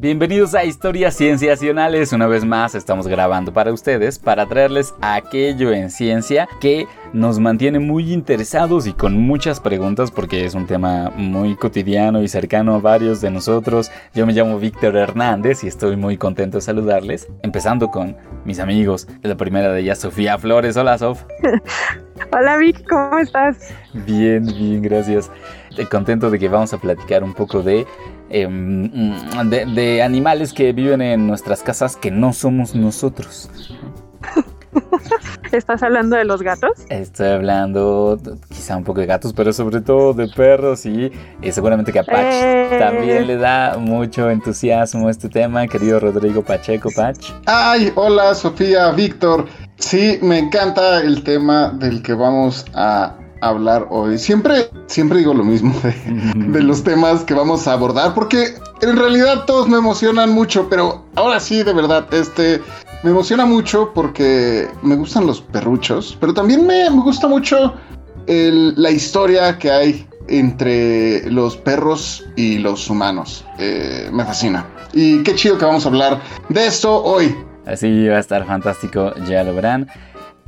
Bienvenidos a Historias Cienciacionales. Una vez más estamos grabando para ustedes para traerles aquello en ciencia que nos mantiene muy interesados y con muchas preguntas porque es un tema muy cotidiano y cercano a varios de nosotros. Yo me llamo Víctor Hernández y estoy muy contento de saludarles. Empezando con mis amigos. La primera de ellas, Sofía Flores. Hola, Sof. Hola, Vic, ¿cómo estás? Bien, bien, gracias. Contento de que vamos a platicar un poco de Em, de, animales que viven en nuestras casas que no somos nosotros. ¿Estás hablando de los gatos? Estoy hablando quizá un poco de gatos, pero sobre todo de perros y, seguramente que a Pach eh. también le da mucho entusiasmo este tema, querido Rodrigo Pacheco Pach. Ay, hola Sofía, Víctor. Sí, me encanta el tema del que vamos a hablar hoy. Siempre, siempre digo lo mismo de, los temas que vamos a abordar, porque en realidad todos me emocionan mucho, pero ahora sí, de verdad, este me emociona mucho porque me gustan los perruchos, pero también me, gusta mucho la historia que hay entre los perros y los humanos. Eh, me fascina. Y qué chido que vamos a hablar de esto hoy. Así va a estar fantástico, ya lo verán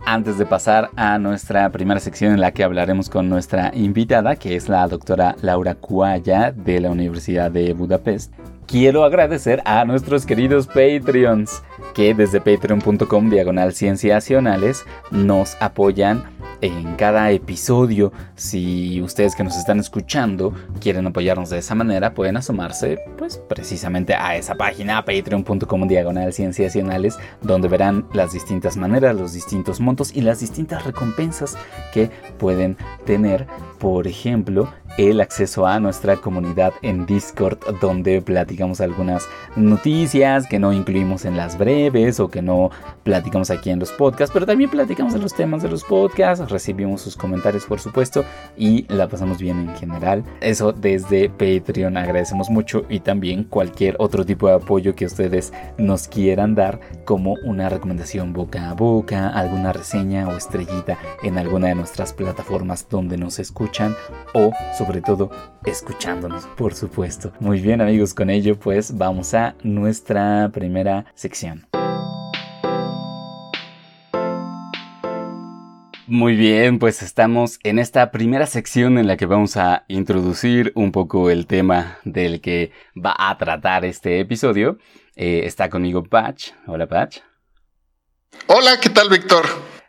antes de pasar a nuestra primera sección en la que hablaremos con nuestra invitada, que es la doctora Laura Cuaya de la Universidad de Budapest, quiero agradecer a nuestros queridos Patreons que desde patreon.com diagonal cienciacionales nos apoyan en cada episodio. Si ustedes que nos están escuchando quieren apoyarnos de esa manera, pueden asomarse pues precisamente a esa página, patreon.com diagonal cienciacionales, donde verán las distintas maneras, los distintos montos y las distintas recompensas que pueden tener. Por ejemplo, el acceso a nuestra comunidad en Discord, donde platicamos algunas noticias que no incluimos en las breves o que no platicamos aquí en los podcasts, pero también platicamos de los temas de los podcasts recibimos sus comentarios por supuesto y la pasamos bien en general. Eso desde Patreon agradecemos mucho y también cualquier otro tipo de apoyo que ustedes nos quieran dar como una recomendación boca a boca, alguna reseña o estrellita en alguna de nuestras plataformas donde nos escuchan o sobre todo escuchándonos por supuesto. Muy bien amigos, con ello pues vamos a nuestra primera sección. Muy bien, pues estamos en esta primera sección en la que vamos a introducir un poco el tema del que va a tratar este episodio. Eh, está conmigo Patch. Hola Patch. Hola, ¿qué tal Víctor?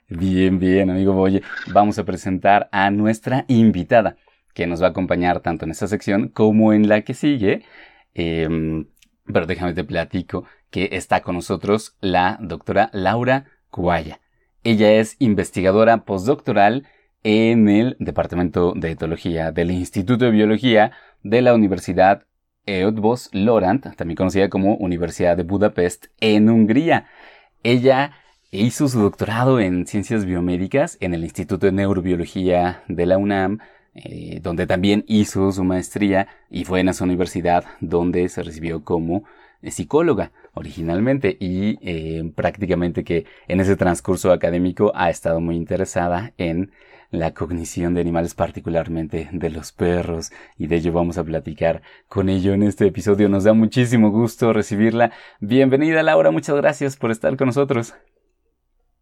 Bien, bien, amigo Boye. Vamos a presentar a nuestra invitada que nos va a acompañar tanto en esta sección como en la que sigue. Em, pero déjame te platico que está con nosotros la doctora Laura Cuaya. Ella es investigadora postdoctoral en el Departamento de Etología del Instituto de Biología de la Universidad Eötvös Lorant, también conocida como Universidad de Budapest, en Hungría. Ella hizo su doctorado en ciencias biomédicas en el Instituto de Neurobiología de la UNAM, eh, donde también hizo su maestría y fue en esa universidad donde se recibió como psicóloga originalmente y eh, prácticamente que en ese transcurso académico ha estado muy interesada en la cognición de animales, particularmente de los perros, y de ello vamos a platicar con ello en este episodio. Nos da muchísimo gusto recibirla. Bienvenida Laura, muchas gracias por estar con nosotros.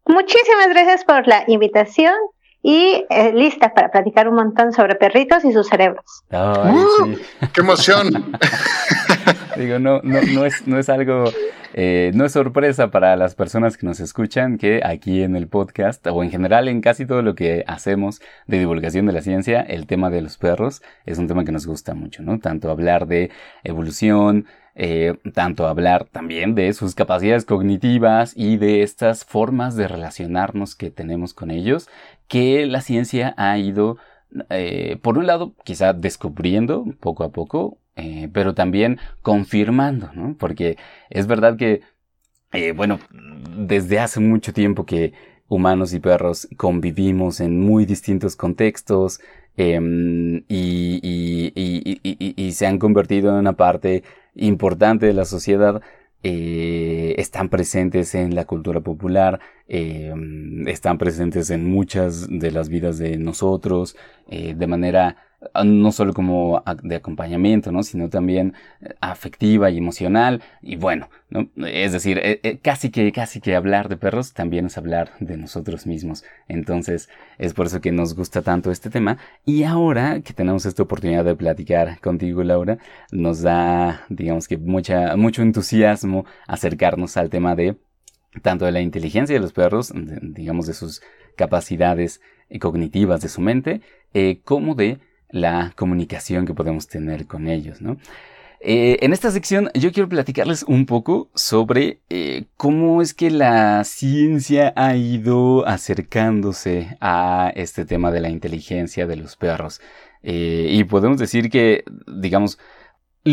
Muchísimas gracias por la invitación y eh, lista para platicar un montón sobre perritos y sus cerebros. ¡Uh! ¡Qué emoción! Digo, no, no, no, es, no es algo, eh, no es sorpresa para las personas que nos escuchan que aquí en el podcast o en general en casi todo lo que hacemos de divulgación de la ciencia, el tema de los perros es un tema que nos gusta mucho, ¿no? Tanto hablar de evolución, eh, tanto hablar también de sus capacidades cognitivas y de estas formas de relacionarnos que tenemos con ellos, que la ciencia ha ido, eh, por un lado, quizá descubriendo poco a poco, eh, pero también confirmando, ¿no? Porque es verdad que, eh, bueno, desde hace mucho tiempo que humanos y perros convivimos en muy distintos contextos em, y, se han convertido en una parte importante de la sociedad, eh, están presentes en la cultura popular, están presentes en muchas de las vidas de nosotros, de manera no solo como de acompañamiento, ¿no? sino también eh, afectiva y emocional. Y bueno, ¿no? es decir, eh, eh, casi que, casi que hablar de perros también es hablar de nosotros mismos. Entonces, es por eso que nos gusta tanto este tema. Y ahora que tenemos esta oportunidad de platicar contigo, Laura, nos da, digamos que mucha, mucho entusiasmo acercarnos al tema de tanto de la inteligencia de los perros, digamos de sus capacidades cognitivas de su mente, como de la comunicación que podemos tener con ellos, ¿no? Eh, en esta sección yo quiero platicarles un poco sobre eh, cómo es que la ciencia ha ido acercándose a este tema de la inteligencia de los perros. Eh, y podemos decir que, digamos,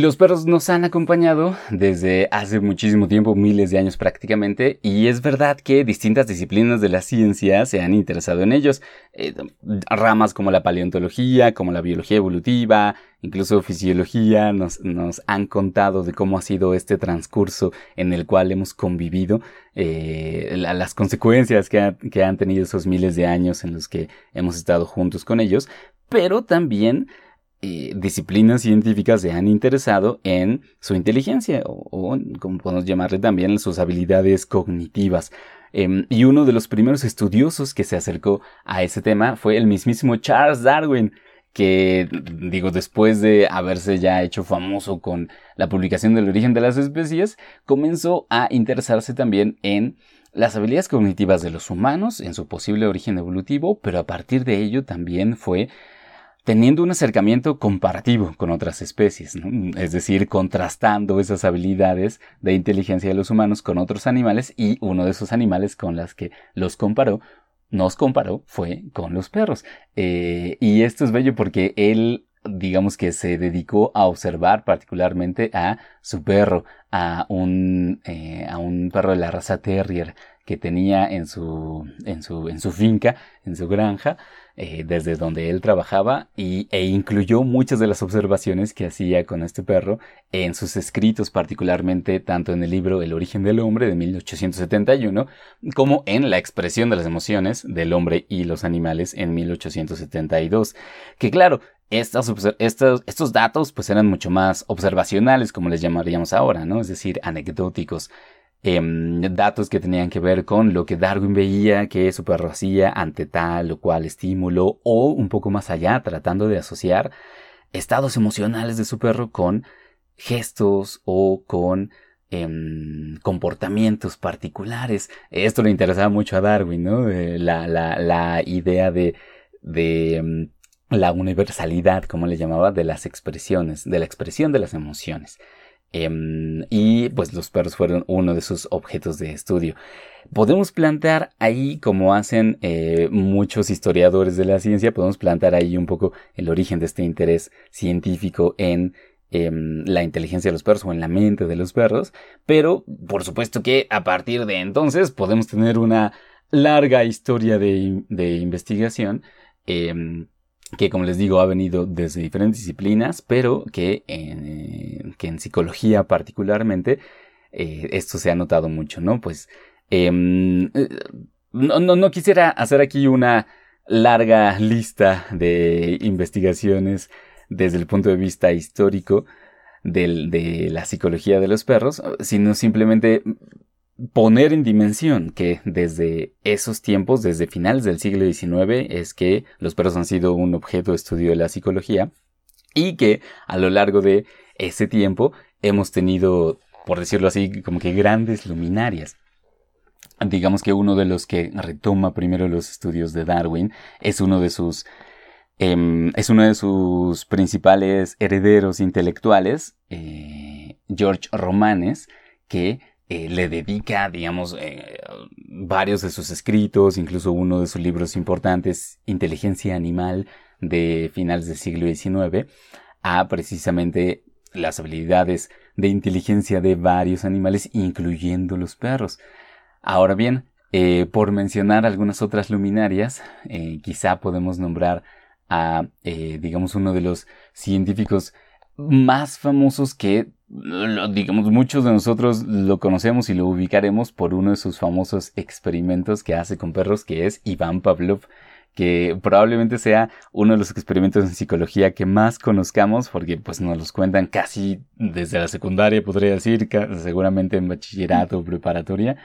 los perros nos han acompañado desde hace muchísimo tiempo, miles de años prácticamente, y es verdad que distintas disciplinas de la ciencia se han interesado en ellos. Eh, ramas como la paleontología, como la biología evolutiva, incluso fisiología, nos, han contado de cómo ha sido este transcurso en el cual hemos convivido, eh, las consecuencias que, que han tenido esos miles de años en los que hemos estado juntos con ellos, pero también eh, disciplinas científicas se han interesado en su inteligencia o, como podemos llamarle también, sus habilidades cognitivas. Em, y uno de los primeros estudiosos que se acercó a ese tema fue el mismísimo Charles Darwin, que digo, después de haberse ya hecho famoso con la publicación del origen de las especies, comenzó a interesarse también en las habilidades cognitivas de los humanos, en su posible origen evolutivo, pero a partir de ello también fue teniendo un acercamiento comparativo con otras especies, es decir, contrastando esas habilidades de inteligencia de los humanos con otros animales y uno de esos animales con las que los comparó, nos comparó, fue con los perros. Eh, y esto es bello porque él digamos que se dedicó a observar particularmente a su perro, a un, eh, perro de la raza terrier que tenía en su, en su finca, en su granja, eh, desde donde él trabajaba y, e incluyó muchas de las observaciones que hacía con este perro en sus escritos, particularmente tanto en el libro El origen del hombre de 1871 como en La expresión de las emociones del hombre y los animales en 1872. Que claro, estos, estos, estos datos pues eran mucho más observacionales, como les llamaríamos ahora, ¿no? Es decir, anecdóticos. Em, datos que tenían que ver con lo que Darwin veía que su perro hacía ante tal o cual estímulo o un poco más allá tratando de asociar estados emocionales de su perro con gestos o con em, comportamientos particulares. Esto le interesaba mucho a Darwin, ¿no? Eh, la, la, la, idea de, de em, la universalidad, como le llamaba, de las expresiones, de la expresión de las emociones. Em, y pues los perros fueron uno de sus objetos de estudio. Podemos plantear ahí, como hacen eh, muchos historiadores de la ciencia, podemos plantear ahí un poco el origen de este interés científico en em, la inteligencia de los perros o en la mente de los perros, pero por supuesto que a partir de entonces podemos tener una larga historia de, investigación em, que como les digo ha venido desde diferentes disciplinas, pero que en, que en psicología particularmente eh, esto se ha notado mucho, ¿no? Pues em, eh, no, no, quisiera hacer aquí una larga lista de investigaciones desde el punto de vista histórico de la psicología de los perros, sino simplemente poner en dimensión que desde esos tiempos, desde finales del siglo XIX, es que los perros han sido un objeto de estudio de la psicología y que a lo largo de ese tiempo hemos tenido, por decirlo así, como que grandes luminarias. Digamos que uno de los que retoma primero los estudios de Darwin es uno de sus em, es uno de sus principales herederos intelectuales, eh, George Romanes, que eh, le dedica, digamos, eh, varios de sus escritos, incluso uno de sus libros importantes, Inteligencia Animal, de finales del siglo XIX, a precisamente las habilidades de inteligencia de varios animales, incluyendo los perros. Ahora bien, eh, por mencionar algunas otras luminarias, quizá podemos nombrar a, digamos, uno de los científicos más famosos que digamos, muchos de nosotros lo conocemos y lo ubicaremos por uno de sus famosos experimentos que hace con perros, que es Iván Pavlov, que probablemente sea uno de los experimentos en psicología que más conozcamos, porque pues nos los cuentan casi desde la secundaria, podría decir, seguramente en bachillerato o preparatoria,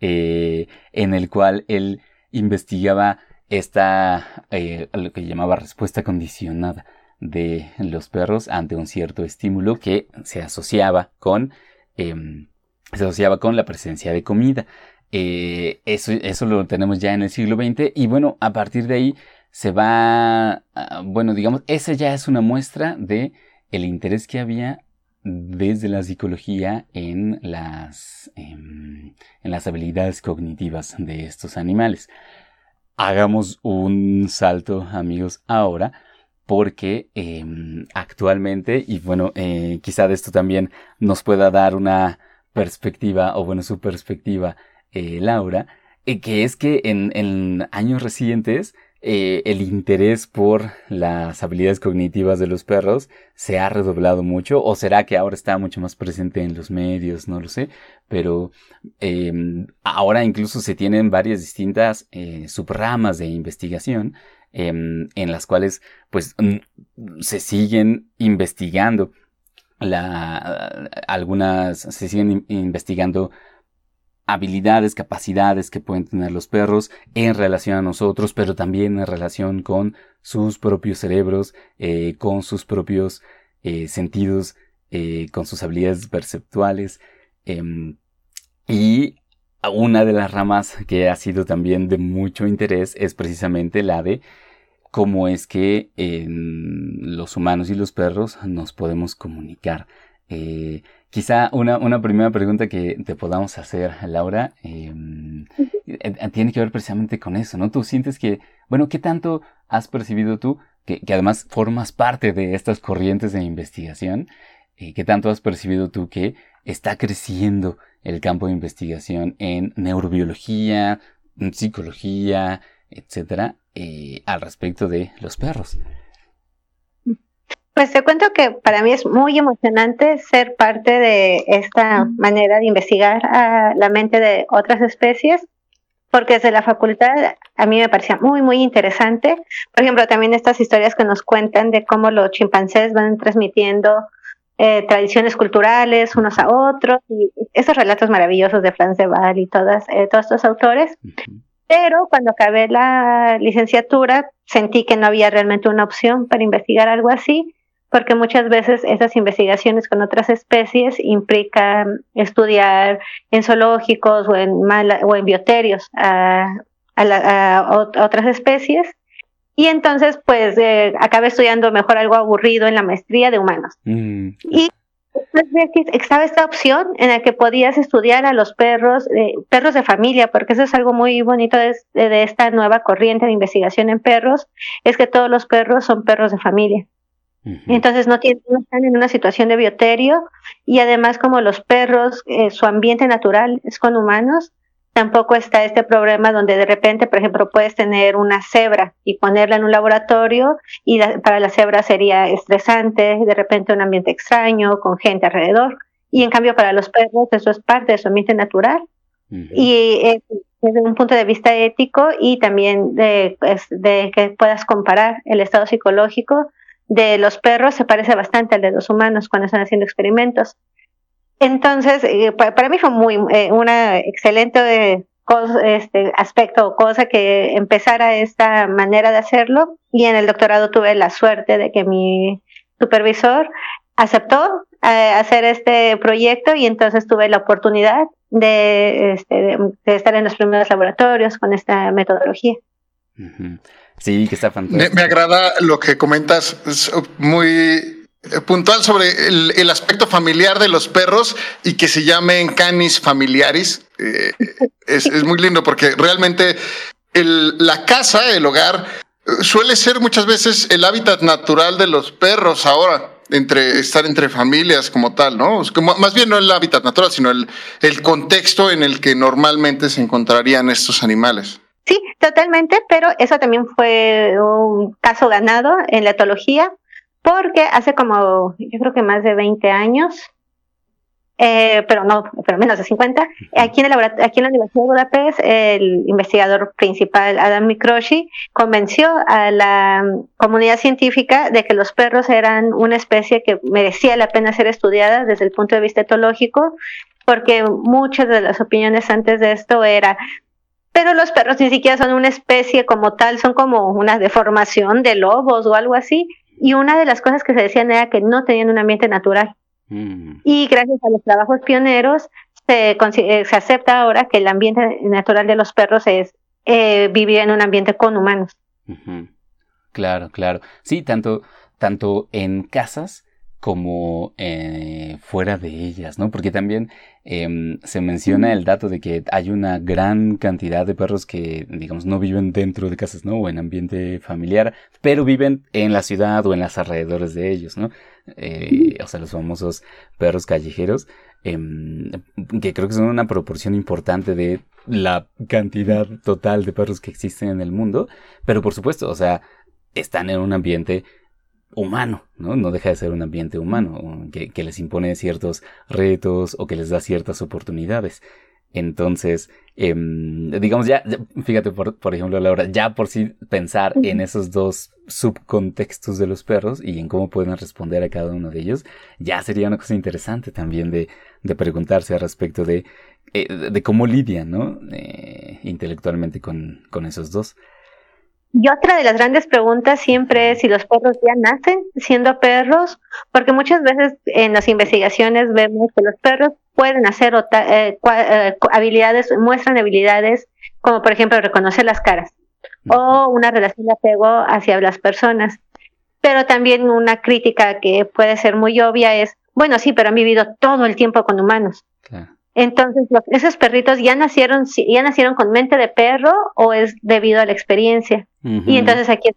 eh, en el cual él investigaba esta, eh, lo que llamaba respuesta condicionada de los perros ante un cierto estímulo que se asociaba con, em, se asociaba con la presencia de comida. Eh, eso, eso lo tenemos ya en el siglo XX y bueno, a partir de ahí se va, ah, bueno, digamos, esa ya es una muestra de el interés que había desde la psicología en las, em, en las habilidades cognitivas de estos animales. Hagamos un salto, amigos, ahora porque em, actualmente, y bueno, eh, quizá de esto también nos pueda dar una perspectiva, o bueno, su perspectiva, eh, Laura, eh, que es que en, años recientes el interés por las habilidades cognitivas de los perros se ha redoblado mucho, o será que ahora está mucho más presente en los medios, no lo sé, pero em, ahora incluso se tienen varias distintas subramas de investigación Em, en las cuales pues se siguen investigando la, algunas, se siguen investigando habilidades, capacidades que pueden tener los perros en relación a nosotros, pero también en relación con sus propios cerebros, eh, con sus propios eh, sentidos, eh, con sus habilidades perceptuales. Em, y una de las ramas que ha sido también de mucho interés es precisamente la de cómo es que los humanos y los perros nos podemos comunicar. Eh, quizá una, una, primera pregunta que te podamos hacer, Laura, em, eh, tiene que ver precisamente con eso, ¿no? Tú sientes que, bueno, ¿qué tanto has percibido tú, que, además formas parte de estas corrientes de investigación, eh, ¿qué tanto has percibido tú que está creciendo el campo de investigación en neurobiología, psicología, etcétera, eh, al respecto de los perros. Pues te cuento que para mí es muy emocionante ser parte de esta manera de investigar a la mente de otras especies, porque desde la facultad a mí me parecía muy, muy interesante. Por ejemplo, también estas historias que nos cuentan de cómo los chimpancés van transmitiendo eh, tradiciones culturales unos a otros, y esos relatos maravillosos de Franz de Waal y todas, eh, todos estos autores. Pero cuando acabé la licenciatura, sentí que no había realmente una opción para investigar algo así, porque muchas veces esas investigaciones con otras especies implican estudiar en zoológicos o en, o en bioterios a, otras especies y entonces, pues, eh, acabé estudiando mejor algo aburrido en la maestría de humanos. Mm. Y estaba esta opción en la que podías estudiar a los perros, eh, perros de familia, porque eso es algo muy bonito de, esta nueva corriente de investigación en perros, es que todos los perros son perros de familia. Entonces no, tienen, no, están en una situación de bioterio y además como los perros, eh, su ambiente natural es con humanos, Tampoco está este problema donde de repente, por ejemplo, puedes tener una cebra y ponerla en un laboratorio y para la cebra sería estresante, de repente un ambiente extraño, con gente alrededor. Y en cambio para los perros eso es parte de su ambiente natural. Y desde un punto de vista ético y también de, pues, de que puedas comparar el estado psicológico de los perros se parece bastante al de los humanos cuando están haciendo experimentos. Entonces, eh, para mí fue muy eh, una excelente este, aspecto o cosa que empezara esta manera de hacerlo y en el doctorado tuve la suerte de que mi supervisor aceptó eh, hacer este proyecto y entonces tuve la oportunidad de, este, de, estar en los primeros laboratorios con esta metodología. Sí, que está fantástico. me, agrada lo que comentas, es muy puntual sobre el, aspecto familiar de los perros y que se llamen canis familiaris. Eh, es, muy lindo porque realmente la casa, el hogar, suele ser muchas veces el hábitat natural de los perros ahora. Entre estar entre familias como tal, ¿no? más bien no el hábitat natural, sino el, el contexto en el que normalmente se encontrarían estos animales. Sí, totalmente, pero eso también fue un caso ganado en la etología porque hace como, yo creo que más de 20 años, eh, pero no, pero menos de 50. Aquí en, el aquí en la Universidad de Budapest, el investigador principal, Adam Mikroshi, convenció a la comunidad científica de que los perros eran una especie que merecía la pena ser estudiada desde el punto de vista etológico, porque muchas de las opiniones antes de esto era, pero los perros ni siquiera son una especie como tal, son como una deformación de lobos o algo así. Y una de las cosas que se decían era que no tenían un ambiente natural. Mm. Y gracias a los trabajos pioneros se, eh, se, acepta ahora que el ambiente natural de los perros es eh, vivir en un ambiente con humanos. Claro, claro. Sí, tanto, tanto en casas como eh, fuera de ellas, ¿no? Porque también em, se menciona el dato de que hay una gran cantidad de perros que, digamos, no viven dentro de casas, ¿no? O en ambiente familiar, pero viven en la ciudad o en las alrededores de ellos, ¿no? Eh, o sea, los famosos perros callejeros, em, que creo que son una proporción importante de la cantidad total de perros que existen en el mundo, pero por supuesto, o sea, están en un ambiente humano, ¿no? No deja de ser un ambiente humano, que, que, les impone ciertos retos o que les da ciertas oportunidades. Entonces, em, digamos ya, fíjate por, por, ejemplo Laura, ya por sí pensar en esos dos subcontextos de los perros y en cómo pueden responder a cada uno de ellos, ya sería una cosa interesante también de, de preguntarse al respecto de, eh, de cómo lidian, ¿no? Eh, intelectualmente con, con esos dos. Y otra de las grandes preguntas siempre es si los perros ya nacen siendo perros, porque muchas veces en las investigaciones vemos que los perros pueden hacer eh, eh, habilidades, muestran habilidades como por ejemplo reconocer las caras o una relación de apego hacia las personas. Pero también una crítica que puede ser muy obvia es, bueno, sí, pero han vivido todo el tiempo con humanos. Entonces, ¿esos perritos ya nacieron, ya nacieron con mente de perro o es debido a la experiencia? Y entonces aquí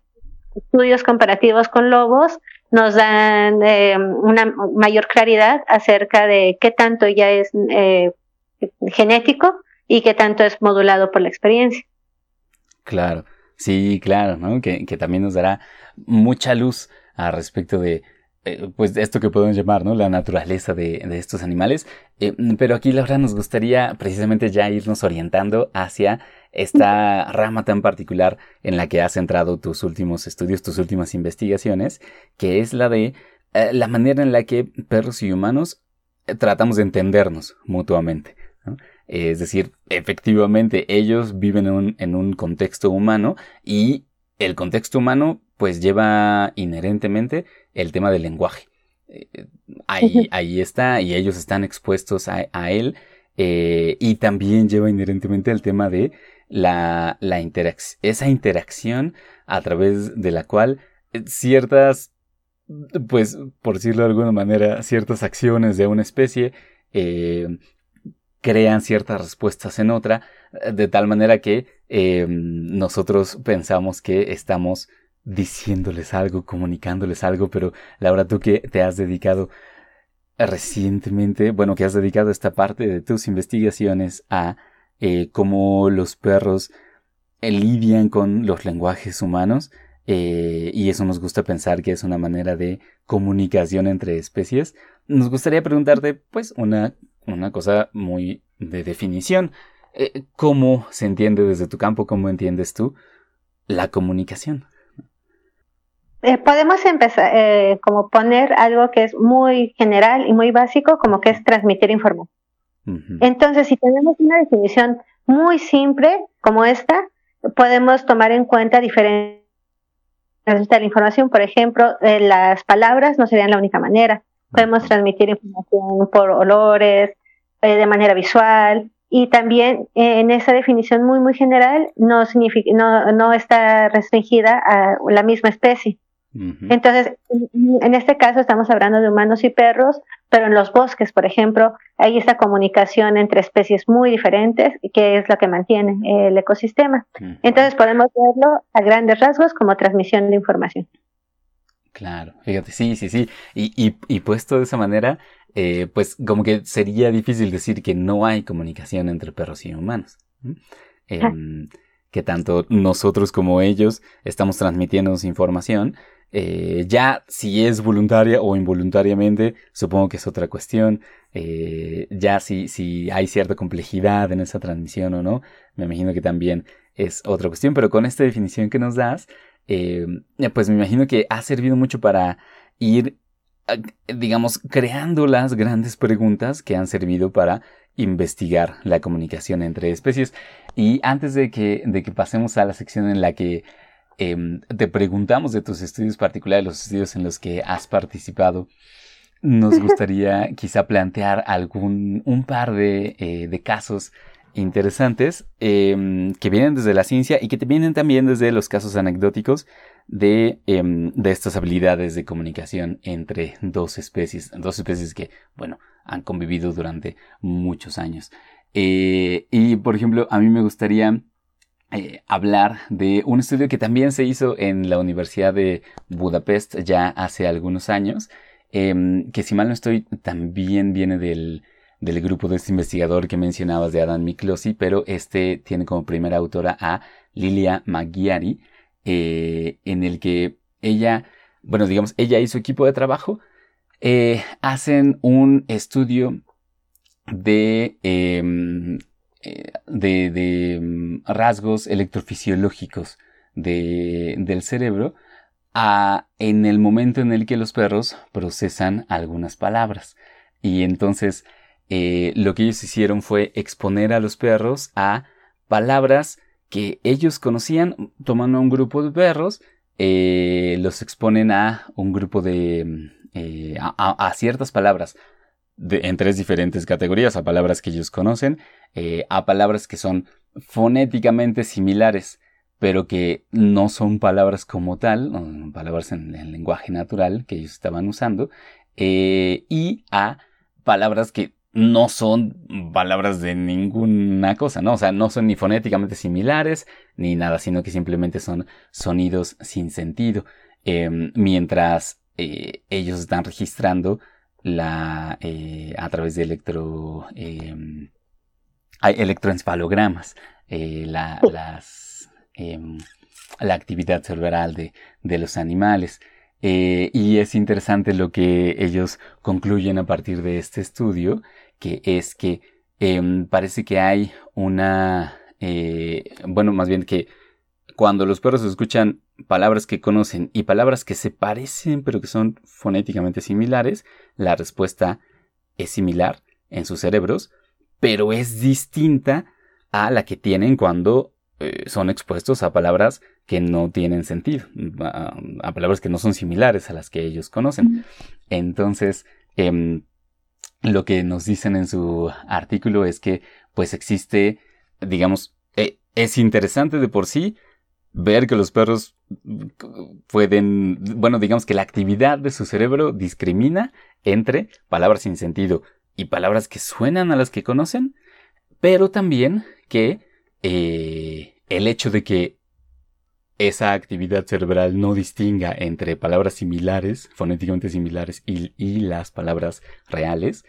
estudios comparativos con lobos nos dan eh, una mayor claridad acerca de qué tanto ya es eh, genético y qué tanto es modulado por la experiencia. Claro, sí, claro, ¿no? Que, que también nos dará mucha luz al respecto de eh, pues esto que podemos llamar, ¿no? La naturaleza de, estos animales. Eh, pero aquí, la verdad, nos gustaría precisamente ya irnos orientando hacia esta rama tan particular en la que has centrado tus últimos estudios, tus últimas investigaciones, que es la de eh, la manera en la que perros y humanos tratamos de entendernos mutuamente. Es decir, efectivamente, ellos viven en un, en un contexto humano y el contexto humano pues lleva inherentemente el tema del lenguaje. Eh, ahí, ahí, está, y ellos están expuestos a, él. Eh, y también lleva inherentemente el tema de la, la esa interacción a través de la cual eh, ciertas, pues, por decirlo de alguna manera, ciertas acciones de una especie crean ciertas respuestas en otra, de tal manera que nosotros pensamos que estamos diciéndoles algo, comunicándoles algo, pero Laura, tú que te has dedicado recientemente, bueno, que has dedicado esta parte de tus investigaciones a eh, cómo los perros eh, lidian con los lenguajes humanos, eh, y eso nos gusta pensar que es una manera de comunicación entre especies, nos gustaría preguntarte, pues, una, una cosa muy de definición. ¿Cómo se entiende desde tu campo, cómo entiendes tú la comunicación? Podemos empezar como poner algo que es muy general y muy básico, como que es transmitir información. Entonces, si tenemos una definición muy simple como esta, podemos tomar en cuenta diferentes de la información. Por ejemplo, eh, las palabras no serían la única manera. Podemos transmitir información por olores, de manera visual, y también en esa definición muy, muy general no, significa, no, no está restringida a la misma especie. Entonces, en este caso estamos hablando de humanos y perros, pero en los bosques, por ejemplo, hay esta comunicación entre especies muy diferentes, que es lo que mantiene el ecosistema. Entonces, podemos verlo a grandes rasgos como transmisión de información. Claro, fíjate, sí, sí, sí. Y, y, puesto de esa manera, eh, pues como que sería difícil decir que no hay comunicación entre perros y humanos que tanto nosotros como ellos estamos transmitiendo información Eh, ya si es voluntaria o involuntariamente, supongo que es otra cuestión. Eh, ya si, si hay cierta complejidad en esa transmisión o no, me imagino que también es otra cuestión. Pero con esta definición que nos das, eh, pues me imagino que ha servido mucho para ir, digamos, creando las grandes preguntas que han servido para investigar la comunicación entre especies. Y antes de que, de que pasemos a la sección en la que Em, te preguntamos de tus estudios particulares, los estudios en los que has participado. Nos gustaría quizá plantear algún, un par de, eh, casos interesantes em, que vienen desde la ciencia y que te vienen también desde los casos anecdóticos de, em, de estas habilidades de comunicación entre dos especies, dos especies que, bueno, han convivido durante muchos años. Eh, y, por ejemplo, a mí me gustaría eh, hablar de un estudio que también se hizo en la Universidad de Budapest ya hace algunos años, em, que si mal no estoy, también viene del, del, grupo de este investigador que mencionabas de Adam Miklosi, pero este tiene como primera autora a Lilia Maggiari, eh, en el que ella, bueno, digamos, ella y su equipo de trabajo eh, hacen un estudio de eh, de, mm, rasgos electrofisiológicos del cerebro a, en el momento en el que los perros procesan algunas palabras. Y entonces eh, lo que ellos hicieron fue exponer a los perros a palabras que ellos conocían, tomando un grupo de perros, eh, los exponen a un grupo de... Mm, a, ciertas palabras en tres diferentes categorías, a palabras que ellos conocen, eh, a palabras que son fonéticamente similares, pero que no son palabras como tal, palabras en el lenguaje natural que ellos estaban usando, eh, y a palabras que no son palabras de ninguna cosa, ¿no? O sea, no son ni fonéticamente similares ni nada, sino que simplemente son sonidos sin sentido. Em, mientras eh, ellos están registrando la, eh, a través de electro, eh, electroencefalogramas, eh, la, las, em, la actividad cerebral de, de los animales. Eh, y es interesante lo que ellos concluyen a partir de este estudio, que es que em, parece que hay una, bueno, más bien que cuando los perros escuchan palabras que conocen y palabras que se parecen pero que son fonéticamente similares, la respuesta es similar en sus cerebros, pero es distinta a la que tienen cuando eh, son expuestos a palabras que no tienen sentido, a, palabras que no son similares a las que ellos conocen. Entonces, em, lo que nos dicen en su artículo es que pues existe, digamos, eh, es interesante de por sí, ver que los perros pueden, bueno, digamos que la actividad de su cerebro discrimina entre palabras sin sentido y palabras que suenan a las que conocen, pero también que eh, el hecho de que esa actividad cerebral no distinga entre palabras similares, fonéticamente similares, y, las palabras reales,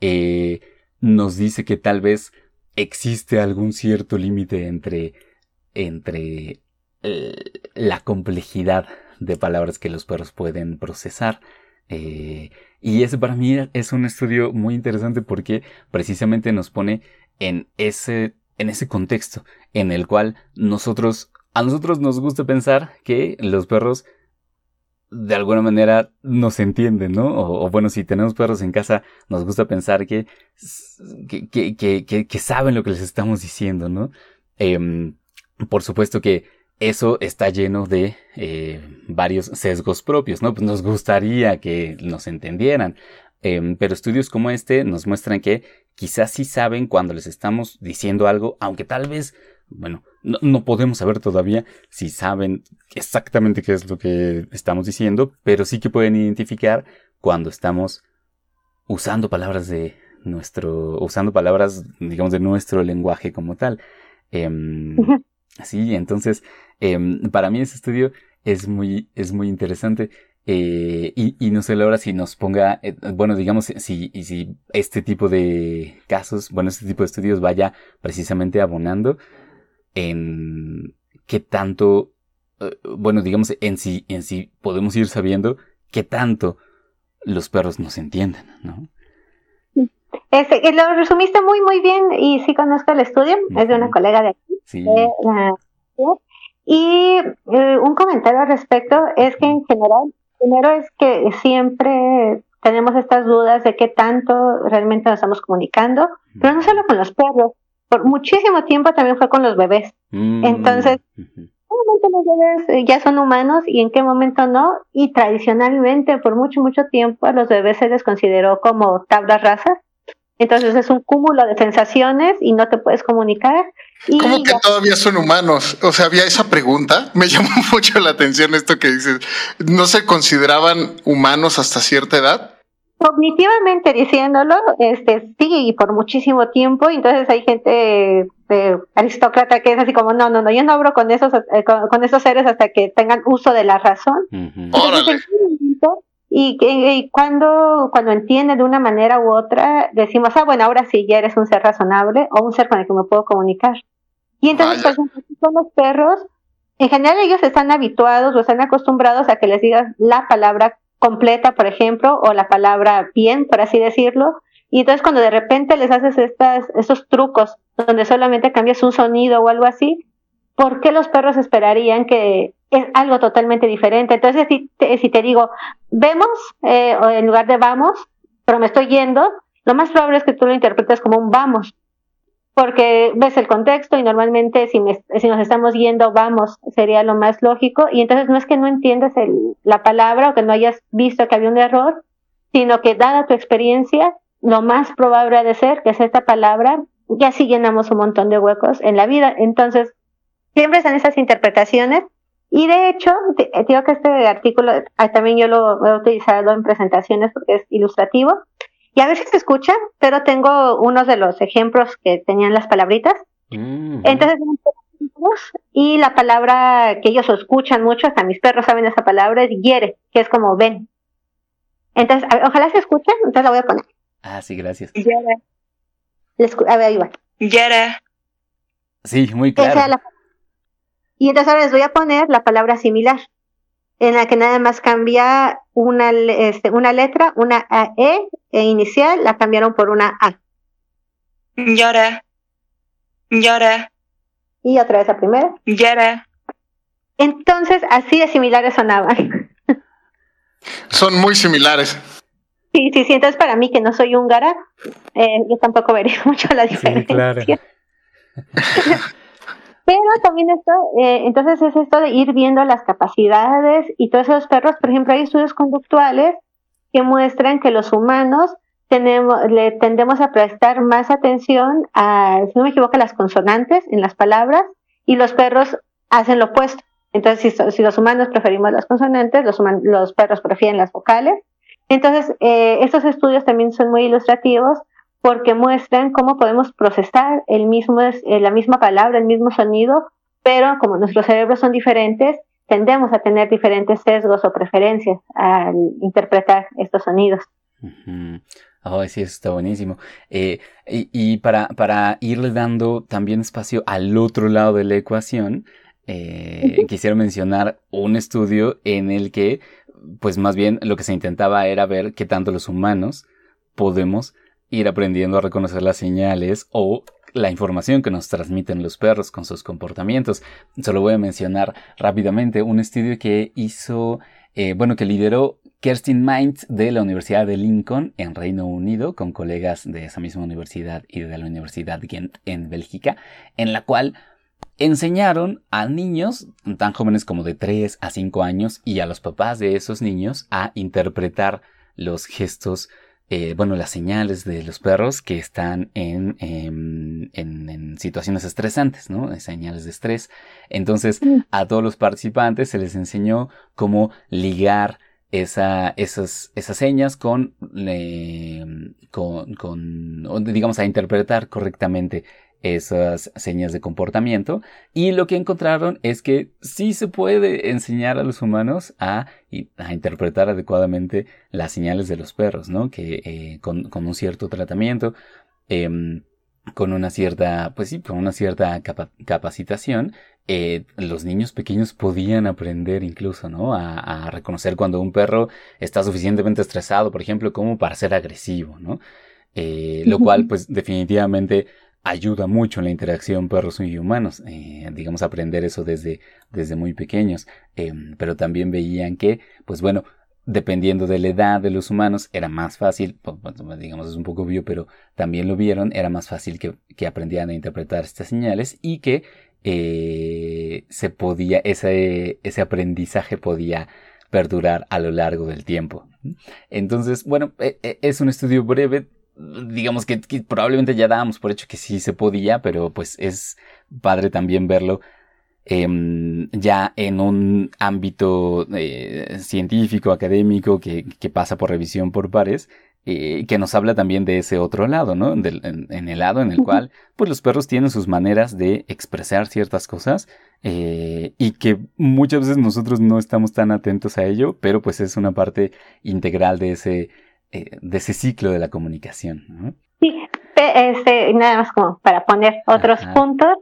eh, nos dice que tal vez existe algún cierto límite entre, entre la complejidad de palabras que los perros pueden procesar. Eh, y ese para mí es un estudio muy interesante porque precisamente nos pone en ese, en ese contexto en el cual nosotros, a nosotros nos gusta pensar que los perros de alguna manera nos entienden, ¿no? O, bueno, si tenemos perros en casa, nos gusta pensar que, que, que, que saben lo que les estamos diciendo, ¿no? Em, por supuesto que eso está lleno de eh, varios sesgos propios, ¿no? Pues nos gustaría que nos entendieran, em, pero estudios como este nos muestran que quizás sí saben cuando les estamos diciendo algo, aunque tal vez, bueno, no, podemos saber todavía si saben exactamente qué es lo que estamos diciendo, pero sí que pueden identificar cuando estamos usando palabras de nuestro, usando palabras, digamos, de nuestro lenguaje como tal. Eh, Sí, entonces, em, para mí ese estudio es muy, es muy interesante. Eh, y, no sé ahora si nos ponga, eh, bueno, digamos, si, si este tipo de casos, bueno, este tipo de estudios vaya precisamente abonando en qué tanto eh, bueno, digamos, en sí, en sí podemos ir sabiendo qué tanto los perros nos entienden, ¿no? Este, lo resumiste muy, muy bien y sí conozco el estudio, es de una colega de aquí. Sí. y eh, un comentario al respecto es que en general, primero es que siempre tenemos estas dudas de qué tanto realmente nos estamos comunicando, pero no solo con los perros, por muchísimo tiempo también fue con los bebés. Mm, Entonces, ¿en qué momento los bebés eh, ya son humanos y en qué momento no? Y tradicionalmente, por mucho, mucho tiempo, a los bebés se les consideró como tablas rasas. Entonces es un cúmulo de sensaciones y no te puedes comunicar. ¿Cómo que todavía son humanos? O sea, había esa pregunta. Me llamó mucho la atención esto que dices. ¿No se consideraban humanos hasta cierta edad? Cognitivamente diciéndolo, este sí, y por muchísimo tiempo. Entonces hay gente de aristócrata que es así como, no, no, no, yo no abro con esos, eh, con, esos seres hasta que tengan uso de la razón. Y, y, cuando, cuando entiende de una manera u otra, decimos, ah, bueno, ahora sí ya eres un ser razonable o un ser con el que me puedo comunicar. Y entonces, por ejemplo, son los perros, en general ellos están habituados o están acostumbrados a que les digas la palabra completa, por ejemplo, o la palabra bien, por así decirlo. Y entonces cuando de repente les haces estas, estos trucos donde solamente cambias un sonido o algo así, ¿por qué los perros esperarían que es algo totalmente diferente. Entonces, si te, te digo, vemos, eh, en lugar de vamos, pero me estoy yendo, lo más probable es que tú lo interpretes como un vamos, porque ves el contexto y normalmente si, nos estamos yendo, vamos, sería lo más lógico. Y entonces no es que no entiendas la palabra o que no hayas visto que había un error, sino que dada tu experiencia, lo más probable ha de ser que es esta palabra, ya así llenamos un montón de huecos en la vida. Entonces, siempre están esas interpretaciones y de hecho, eh, digo que este artículo ah, también yo lo he utilizado en presentaciones porque es ilustrativo y a veces se escucha, pero tengo unos de los ejemplos que tenían las palabritas. Mm. Entonces, y la palabra que ellos escuchan mucho, hasta mis perros saben esa palabra, es hiere, que es como ven. Entonces, ojalá se escuchen, entonces la voy a poner. Ah, sí, gracias. Hiere. A ver, ahí va. Hiere. Sí, muy claro. Y entonces ahora les voy a poner la palabra similar, en la que nada más cambia una, este, una letra, una E e inicial, la cambiaron por una A. Llora. Llora. Y otra vez la primera. Llora. Entonces, así de similares sonaban. Son muy similares. Sí, sí, sí. Entonces, para mí, que no soy húngara, eh, yo tampoco vería mucho la diferencia. claro. Pero también esto, eh, entonces es esto de ir viendo las capacidades y todos esos perros, por ejemplo, hay estudios conductuales que muestran que los humanos tenemos, le tendemos a prestar más atención a, si no me equivoco, a las consonantes en las palabras y los perros hacen lo opuesto. Entonces, si, los humanos preferimos las consonantes, los, los perros prefieren las vocales. Entonces, eh, estos estudios también son muy ilustrativos porque muestran cómo podemos procesar el mismo, eh, la misma palabra, el mismo sonido, pero como nuestros cerebros son diferentes, tendemos a tener diferentes sesgos o preferencias al interpretar estos sonidos. Oh, sí, eso está buenísimo. Eh, y, para, para irle dando también espacio al otro lado de la ecuación, eh, quisiera mencionar un estudio en el que, pues más bien lo que se intentaba era ver qué tanto los humanos podemos ir aprendiendo a reconocer las señales o la información que nos transmiten los perros con sus comportamientos. Solo voy a mencionar rápidamente un estudio que hizo, eh, bueno, que lideró Kerstin Mainz de la Universidad de Lincoln en Reino Unido con colegas de esa misma universidad y de la Universidad Ghent en Bélgica, en la cual enseñaron a niños tan jóvenes como de 3 a 5 años y a los papás de esos niños a interpretar los gestos eh, bueno, las señales de los perros que están en, em, en, situaciones estresantes, ¿no? Señales de estrés. Entonces, a todos los participantes se les enseñó cómo ligar esa, esas, esas señas con, con, con, digamos, a interpretar correctamente esas señas de comportamiento y lo que encontraron es que sí se puede enseñar a los humanos a, a interpretar adecuadamente las señales de los perros, ¿no? Que eh, con, un cierto tratamiento, em, con una cierta, pues sí, con una cierta capacitación, eh, los niños pequeños podían aprender incluso, ¿no? A, reconocer cuando un perro está suficientemente estresado, por ejemplo, como para ser agresivo, ¿no? Eh, lo cual, pues, definitivamente ayuda mucho en la interacción perros y humanos, eh, digamos, aprender eso desde, desde muy pequeños. pero también veían que, pues bueno, dependiendo de la edad de los humanos, era más fácil, digamos, es un poco obvio, pero también lo vieron, era más fácil que, que aprendieran a interpretar estas señales y que eh, se podía, ese, ese aprendizaje podía perdurar a lo largo del tiempo. Entonces, bueno, es un estudio breve, digamos que, probablemente ya dábamos por hecho que sí se podía, pero pues es padre también verlo em, ya en un ámbito eh, científico, académico, que, que, pasa por revisión por pares, eh, que nos habla también de ese otro lado, ¿no? en, el lado en el cual, pues los perros tienen sus maneras de expresar ciertas cosas eh, y que muchas veces nosotros no estamos tan atentos a ello, pero pues es una parte integral de ese, eh, de ese ciclo de la comunicación, ¿no? Sí, este, nada más como para poner otros puntos.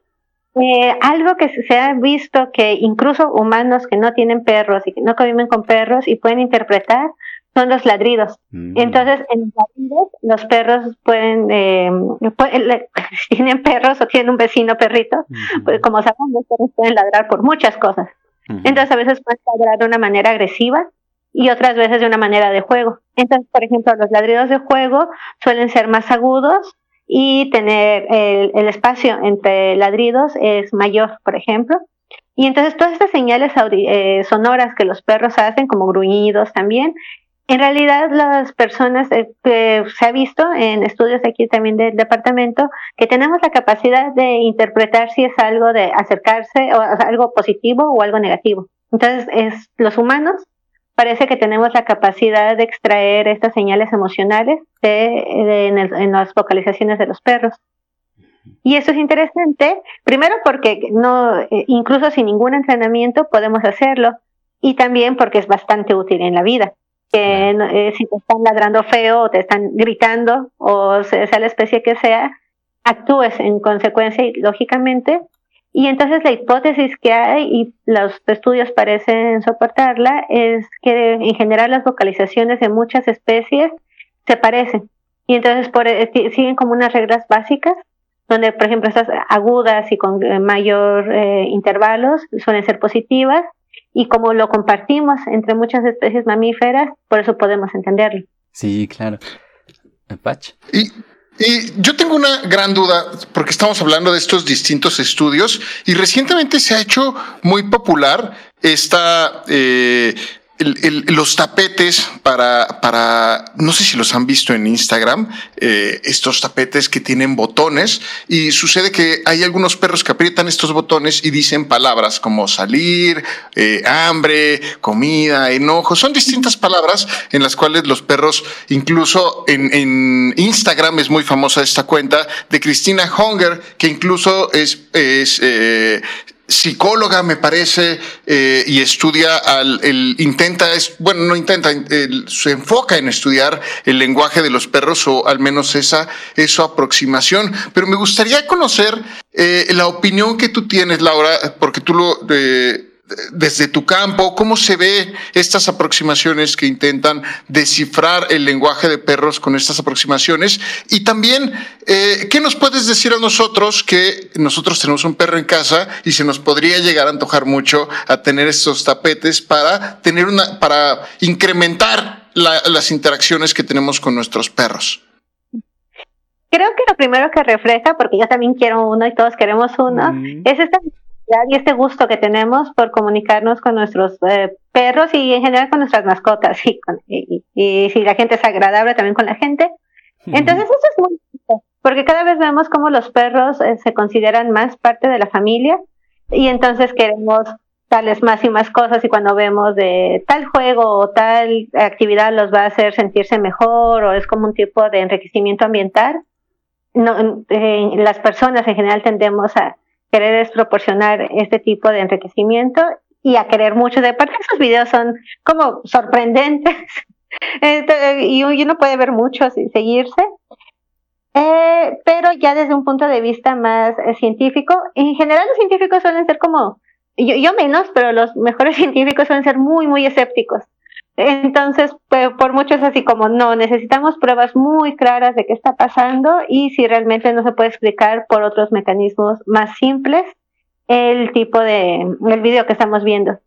algo que se ha visto que incluso humanos que no tienen perros y que no conviven con perros y pueden interpretar son los ladridos. Mm. Entonces, en los ladridos, los perros pueden, eh, si tienen perros o tienen un vecino perrito, pues como saben, los perros pueden ladrar por muchas cosas. Entonces, a veces pueden ladrar de una manera agresiva y otras veces de una manera de juego. Entonces, por ejemplo, los ladridos de juego suelen ser más agudos y tener el, el espacio entre ladridos es mayor, por ejemplo. Y entonces todas estas señales eh, sonoras que los perros hacen, como gruñidos también, en realidad, las personas eh, que se ha visto en estudios aquí también del departamento que tenemos la capacidad de interpretar si es algo de acercarse o, algo positivo o algo negativo. Entonces, es los humanos parece que tenemos la capacidad de extraer estas señales emocionales de, en, las vocalizaciones de los perros. Y eso es interesante, primero porque no, eh, incluso sin ningún entrenamiento podemos hacerlo, y también porque es bastante útil en la vida que eh, si te están ladrando feo o te están gritando o sea, la especie que sea, actúes en consecuencia y lógicamente. Y entonces la hipótesis que hay, y los estudios parecen soportarla, es que en general las vocalizaciones de muchas especies se parecen. Y entonces por, eh, siguen como unas reglas básicas, donde por ejemplo estas agudas y con eh, mayor intervalos suelen ser positivas, y como lo compartimos entre muchas especies mamíferas, por eso podemos entenderlo. Sí, claro. Pach. Y, y yo tengo una gran duda, porque estamos hablando de estos distintos estudios, y recientemente se ha hecho muy popular esta eh, los tapetes para, para, no sé si los han visto en Instagram, eh, estos tapetes que tienen botones y sucede que hay algunos perros que aprietan estos botones y dicen palabras como salir, eh, hambre, comida, enojo. Son distintas palabras en las cuales los perros, incluso en, en Instagram es muy famosa esta cuenta de Cristina Hunger, que incluso es, es eh, psicóloga, me parece, eh, y estudia al, intenta, es, bueno, no intenta, se enfoca en estudiar el lenguaje de los perros o al menos esa, esa aproximación. Pero me gustaría conocer eh, la opinión que tú tienes, Laura, porque tú lo, de desde tu campo, cómo se ve estas aproximaciones que intentan descifrar el lenguaje de perros con estas aproximaciones y también eh, qué nos puedes decir a nosotros que nosotros tenemos un perro en casa y se nos podría llegar a antojar mucho a tener estos tapetes para tener una para incrementar las interacciones que tenemos con nuestros perros. Creo que lo primero que refleja, porque yo también quiero uno y todos queremos uno, es esta y este gusto que tenemos por comunicarnos con nuestros eh, perros y en general con nuestras mascotas y, y, si la gente es agradable también con la gente. Entonces eso es muy porque cada vez vemos cómo los perros eh, se consideran más parte de la familia y entonces queremos darles más y más cosas y cuando vemos de tal juego o tal actividad los va a hacer sentirse mejor o es como un tipo de enriquecimiento ambiental. No, eh, las personas en general tendemos a querer es proporcionar este tipo de enriquecimiento y a querer mucho. De parte, esos videos son como sorprendentes este, y uno puede ver muchos y seguirse. eh, pero ya desde un punto de vista más eh, científico. En general los científicos suelen ser como, yo, yo menos, pero los mejores científicos suelen ser muy, muy escépticos. Entonces, pues, por mucho es así como, no, necesitamos pruebas muy claras de qué está pasando y si realmente no se puede explicar por otros mecanismos más simples el tipo de, el video que estamos viendo.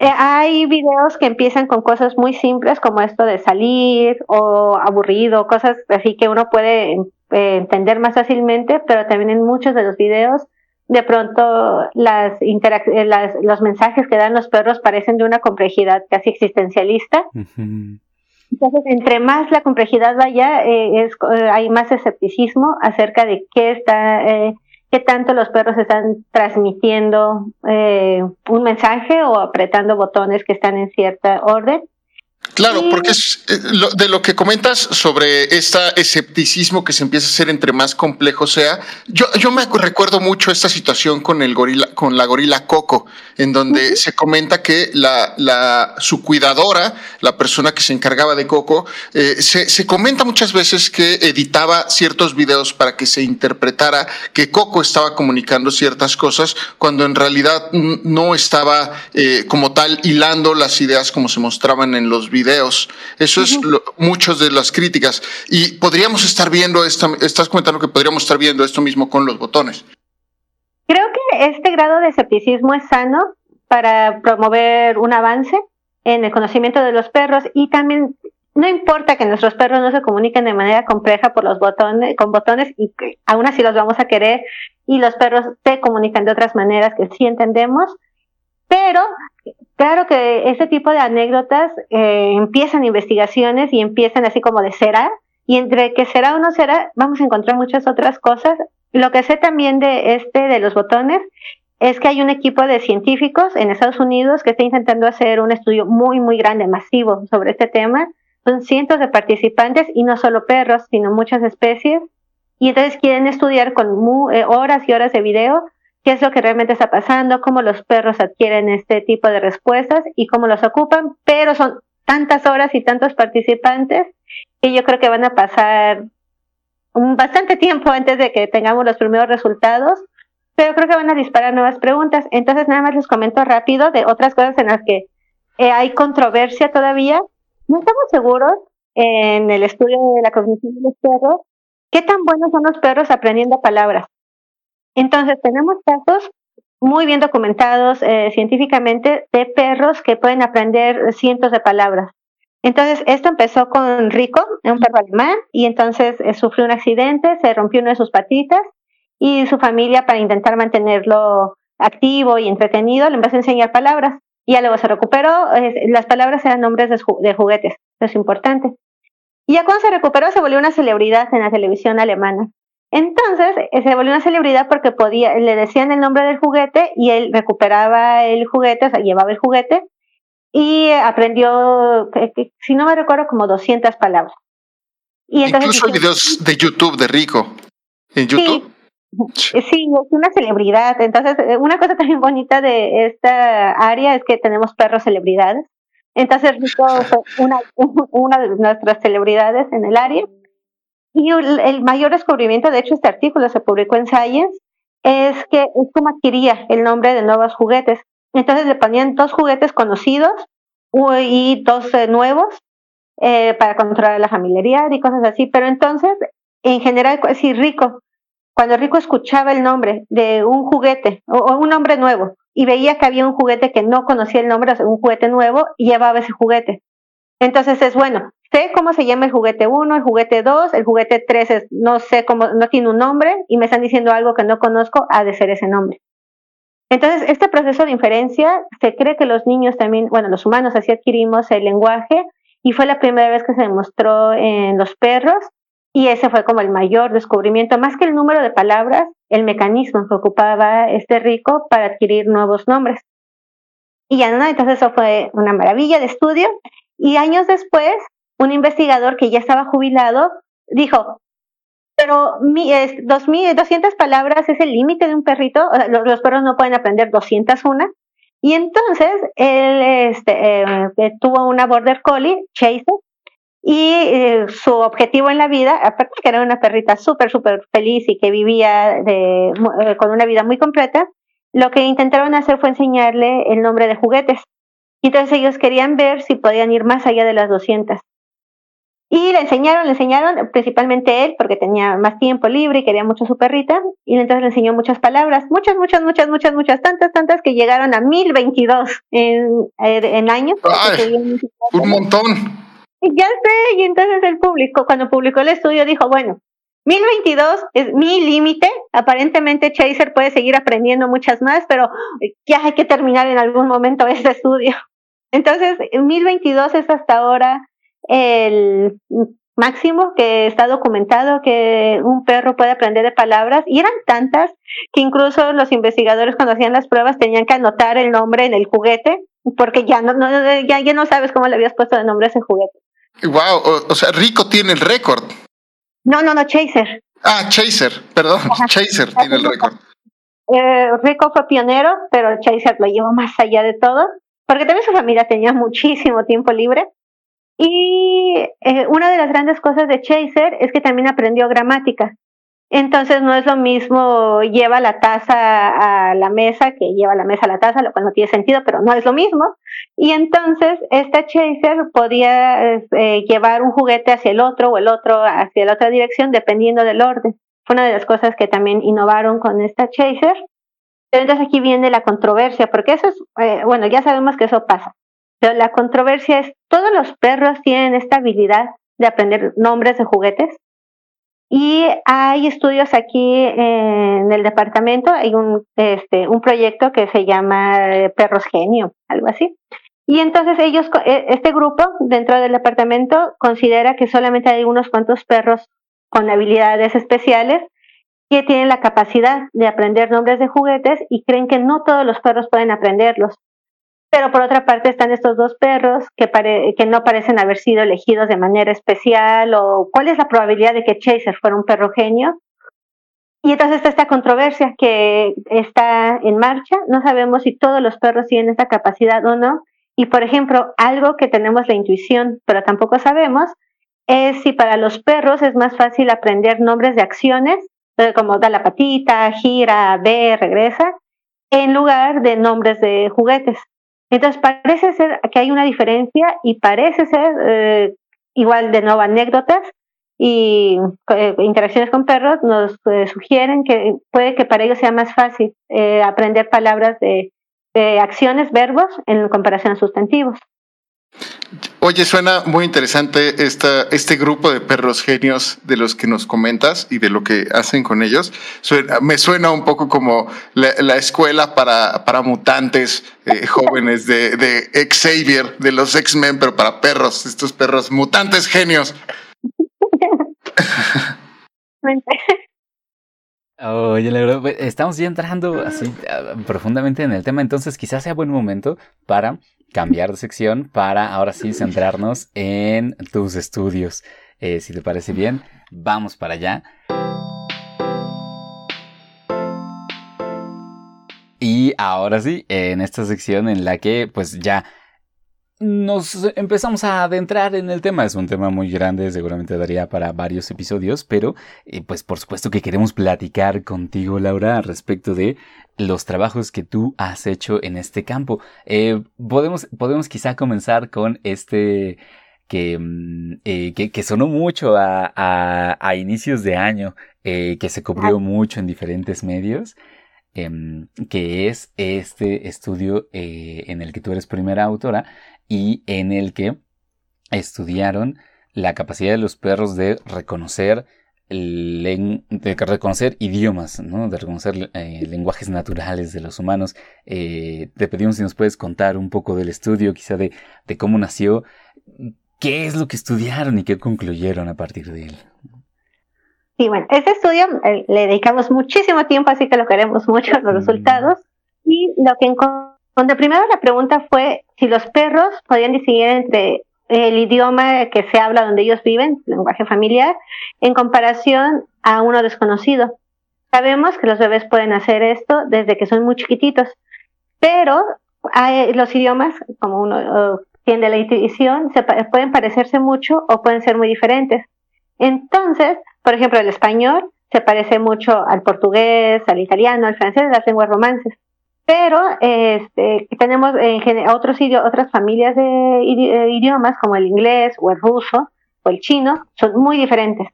Eh, hay videos que empiezan con cosas muy simples como esto de salir o aburrido, cosas así que uno puede eh, entender más fácilmente, pero también en muchos de los videos de pronto las, eh, las, los mensajes que dan los perros parecen de una complejidad casi existencialista. Entonces, entre más la complejidad vaya, eh, es, eh, hay más escepticismo acerca de qué está, eh, qué tanto los perros están transmitiendo un mensaje o apretando botones que están en cierta orden. Claro, porque es eh, de lo que comentas sobre este escepticismo que se empieza a hacer entre más complejo sea. Yo, yo me recuerdo mucho esta situación con el gorila, con la gorila Coco, en donde se comenta que la, la, su cuidadora, la persona que se encargaba de Coco, eh, se, se comenta muchas veces que editaba ciertos videos para que se interpretara que Coco estaba comunicando ciertas cosas, cuando en realidad no estaba eh, como tal hilando las ideas como se mostraban en los videos. Eso es muchas de las críticas. Y podríamos estar viendo, esta, estás comentando que podríamos estar viendo esto mismo con los botones. Creo que este grado de escepticismo es sano para promover un avance en el conocimiento de los perros y también no importa que nuestros perros no se comuniquen de manera compleja por los botones, con botones y que aún así los vamos a querer y los perros se comunican de otras maneras que sí entendemos, pero claro que ese tipo de anécdotas eh, empiezan investigaciones y empiezan así como de será, y entre que será o no será, vamos a encontrar muchas otras cosas. Lo que sé también de este, de los botones, es que hay un equipo de científicos en Estados Unidos que está intentando hacer un estudio muy, muy grande, masivo sobre este tema. Son cientos de participantes y no solo perros, sino muchas especies. Y entonces quieren estudiar con eh, horas y horas de video qué es lo que realmente está pasando, cómo los perros adquieren este tipo de respuestas y cómo los ocupan, pero son tantas horas y tantos participantes que yo creo que van a pasar un bastante tiempo antes de que tengamos los primeros resultados, pero creo que van a disparar nuevas preguntas. Entonces, nada más les comento rápido de otras cosas en las que eh, hay controversia todavía. No estamos seguros en el estudio de la cognición de los perros qué tan buenos son los perros aprendiendo palabras. Entonces, tenemos casos muy bien documentados eh, científicamente de perros que pueden aprender cientos de palabras. Entonces, esto empezó con Rico, un perro alemán, y entonces eh, sufrió un accidente, se rompió una de sus patitas y su familia, para intentar mantenerlo activo y entretenido, le empezó a enseñar palabras. Y ya luego se recuperó, las palabras eran nombres de, de juguetes, eso es importante. Y ya cuando se recuperó, se volvió una celebridad en la televisión alemana. Entonces eh, se volvió una celebridad porque podía, le decían el nombre del juguete y él recuperaba el juguete, o sea, llevaba el juguete y aprendió, si no me recuerdo, como 200 palabras. Y entonces, Incluso hay videos de YouTube de Rico. ¿En YouTube? Sí, sí, es una celebridad. Entonces, eh, una cosa también bonita de esta área es que tenemos perros celebridades. Entonces, Rico fue una, una de nuestras celebridades en el área. Y el, mayor descubrimiento, de hecho este artículo se publicó en Science, es que es como adquiría el nombre de nuevos juguetes. Entonces le ponían dos juguetes conocidos y dos eh, nuevos eh, para controlar la familiaridad y cosas así. Pero entonces, en general, si Rico, cuando Rico escuchaba el nombre de un juguete o, un nombre nuevo y veía que había un juguete que no conocía el nombre, o un juguete nuevo, llevaba ese juguete. Entonces es bueno, sé cómo se llama el juguete 1, el juguete 2, el juguete 3 es, no sé cómo, no tiene un nombre y me están diciendo algo que no conozco, ha de ser ese nombre. Entonces, este proceso de inferencia, se cree que los niños también, bueno, los humanos así adquirimos el lenguaje y fue la primera vez que se demostró en los perros y ese fue como el mayor descubrimiento, más que el número de palabras, el mecanismo que ocupaba este rico para adquirir nuevos nombres. Y ya no, entonces eso fue una maravilla de estudio y años después un investigador que ya estaba jubilado dijo, pero mi, es, 200 palabras es el límite de un perrito, los, perros no pueden aprender 201. Y entonces él este, eh, tuvo una border collie, Chase, Y eh, su objetivo en la vida, aparte que era una perrita súper, súper feliz y que vivía de, eh, con una vida muy completa, lo que intentaron hacer fue enseñarle el nombre de juguetes. Entonces ellos querían ver si podían ir más allá de las 200. Y le enseñaron, le enseñaron, principalmente él, porque tenía más tiempo libre y quería mucho su perrita, y entonces le enseñó muchas palabras, muchas, muchas, muchas, muchas, muchas, tantas, tantas que llegaron a 1022 en, en años. un montón. Ya sé, y entonces el público, cuando publicó el estudio, dijo, bueno, 1022 es mi límite. Aparentemente Chaser puede seguir aprendiendo muchas más, pero ya hay que terminar en algún momento este estudio. Entonces, 1022 es hasta ahora el máximo que está documentado que un perro puede aprender de palabras y eran tantas que incluso los investigadores cuando hacían las pruebas tenían que anotar el nombre en el juguete porque ya no, ya, ya no sabes cómo le habías puesto de nombre a ese juguete. Wow, o, sea, Rico tiene el récord. No, no, no, Chaser. Ah, Chaser, perdón, Chaser tiene el récord. Eh, Rico fue pionero, pero Chaser lo llevó más allá de todo, porque también su familia tenía muchísimo tiempo libre y eh, una de las grandes cosas de Chaser es que también aprendió gramática. Entonces no es lo mismo lleva la taza a la mesa que lleva la mesa a la taza, lo cual no tiene sentido, pero no es lo mismo. Y entonces esta Chaser podía eh, llevar un juguete hacia el otro o el otro hacia la otra dirección dependiendo del orden. Fue una de las cosas que también innovaron con esta Chaser. Pero entonces aquí viene la controversia, porque eso es, eh, bueno, ya sabemos que eso pasa. Pero la controversia es, ¿todos los perros tienen esta habilidad de aprender nombres de juguetes? Y hay estudios aquí en el departamento, hay un, este, un proyecto que se llama eh, Perros Genio, algo así. Y entonces ellos, e, este grupo dentro del departamento considera que solamente hay unos cuantos perros con habilidades especiales que tienen la capacidad de aprender nombres de juguetes y creen que no todos los perros pueden aprenderlos. Pero por otra parte están estos dos perros que, que no parecen haber sido elegidos de manera especial o cuál es la probabilidad de que Chaser fuera un perro genio. Y entonces está esta controversia que está en marcha. No sabemos si todos los perros tienen esta capacidad o no. Y por ejemplo, algo que tenemos la intuición, pero tampoco sabemos, es si para los perros es más fácil aprender nombres de acciones, eh, como da la patita, gira, ve, regresa, en lugar de nombres de juguetes. Entonces parece ser que hay una diferencia y parece ser eh, igual de nuevo anécdotas y eh, interacciones con perros nos eh, sugieren que puede que para ellos sea más fácil aprender palabras de, de acciones, verbos, en comparación a sustantivos. Oye, suena muy interesante esta, este grupo de perros genios de los que nos comentas y de lo que hacen con ellos. me suena un poco como la, escuela para, para mutantes eh, jóvenes de, de Xavier, de los X-Men, pero para perros, estos perros mutantes genios. Oye, la pues, estamos ya entrando así profundamente en el tema, entonces quizás sea buen momento para cambiar de sección, para ahora sí centrarnos en tus estudios. Eh, si te parece bien, vamos para allá. Y ahora sí, en esta sección en la que pues ya nos empezamos a adentrar en el tema. Es un tema muy grande, seguramente daría para varios episodios, pero eh, pues por supuesto que queremos platicar contigo, Laura, respecto de los trabajos que tú has hecho en este campo. Eh, podemos, podemos quizá comenzar con este que, mm, eh, que, sonó mucho a, a, inicios de año, que se cubrió mucho en diferentes medios. Em, que es este estudio en el que tú eres primera autora, y en el que estudiaron la capacidad de los perros de reconocer de reconocer idiomas, ¿no? de reconocer eh, lenguajes naturales de los humanos. Eh, te pedimos si nos puedes contar un poco del estudio, quizá de, de, cómo nació, qué es lo que estudiaron y qué concluyeron a partir de él. Sí, bueno, ese estudio eh, le dedicamos muchísimo tiempo, así que lo queremos mucho, los resultados. Y lo que donde primero la pregunta fue si los perros podían distinguir entre el idioma que se habla donde ellos viven, lenguaje familiar, en comparación a uno desconocido. Sabemos que los bebés pueden hacer esto desde que son muy chiquititos, pero los idiomas, como uno tiende la intuición, se pueden parecerse mucho o pueden ser muy diferentes. Entonces, por ejemplo, el español se parece mucho al portugués, al italiano, al francés, las lenguas romances. Pero este, tenemos en otros otras familias de eh, idiomas como el inglés o el ruso o el chino, son muy diferentes.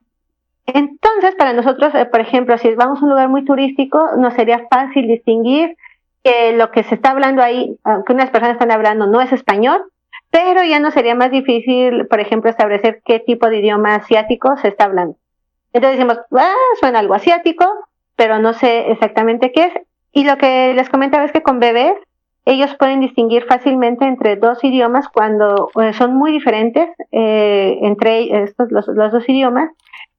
Entonces, para nosotros, eh, por ejemplo, si vamos a un lugar muy turístico, nos sería fácil distinguir que lo que se está hablando ahí, aunque unas personas están hablando, no es español, pero ya no sería más difícil, por ejemplo, establecer qué tipo de idioma asiático se está hablando. Entonces decimos, ah, suena algo asiático, pero no sé exactamente qué es. Y lo que les comentaba es que con bebés, ellos pueden distinguir fácilmente entre dos idiomas cuando eh, son muy diferentes eh, entre estos los, dos idiomas,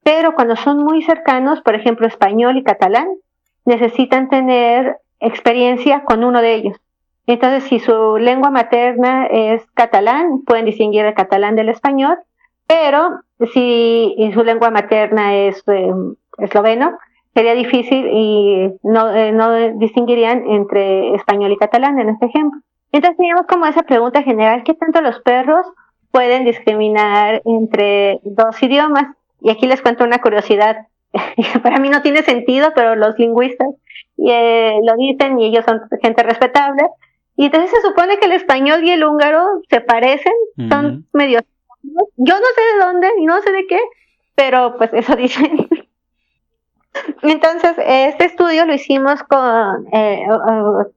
pero cuando son muy cercanos, por ejemplo, español y catalán, necesitan tener experiencia con uno de ellos. Entonces, si su lengua materna es catalán, pueden distinguir el catalán del español, pero si su lengua materna es eh, esloveno, sería difícil y no, eh, no distinguirían entre español y catalán en este ejemplo. Entonces teníamos como esa pregunta general, ¿qué tanto los perros pueden discriminar entre dos idiomas? Y aquí les cuento una curiosidad, para mí no tiene sentido, pero los lingüistas eh, lo dicen y ellos son gente respetable. Y entonces se supone que el español y el húngaro se parecen, son medio yo no sé de dónde y no sé de qué, pero pues eso dicen. Entonces, este estudio lo hicimos con eh,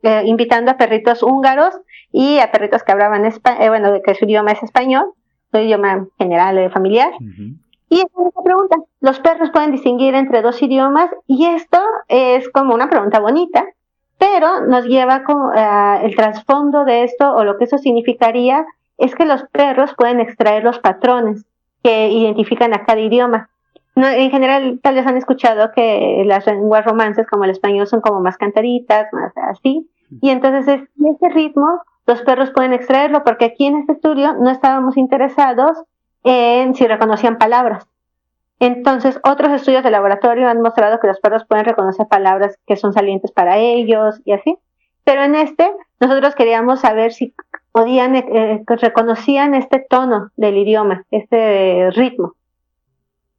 eh, invitando a perritos húngaros y a perritos que hablaban español, eh, bueno, que su idioma es español, su idioma general familiar. Y esta pregunta, ¿los perros pueden distinguir entre dos idiomas? Y esto es como una pregunta bonita, pero nos lleva con el trasfondo de esto o lo que eso significaría es que los perros pueden extraer los patrones que identifican a cada idioma. En general, tal vez han escuchado que las lenguas romances como el español son como más cantaritas, más así. Y entonces es, ese ritmo los perros pueden extraerlo porque aquí en este estudio no estábamos interesados en si reconocían palabras. Entonces, otros estudios de laboratorio han mostrado que los perros pueden reconocer palabras que son salientes para ellos y así. Pero en este, nosotros queríamos saber si podían, eh, eh, reconocían este tono del idioma, este ritmo.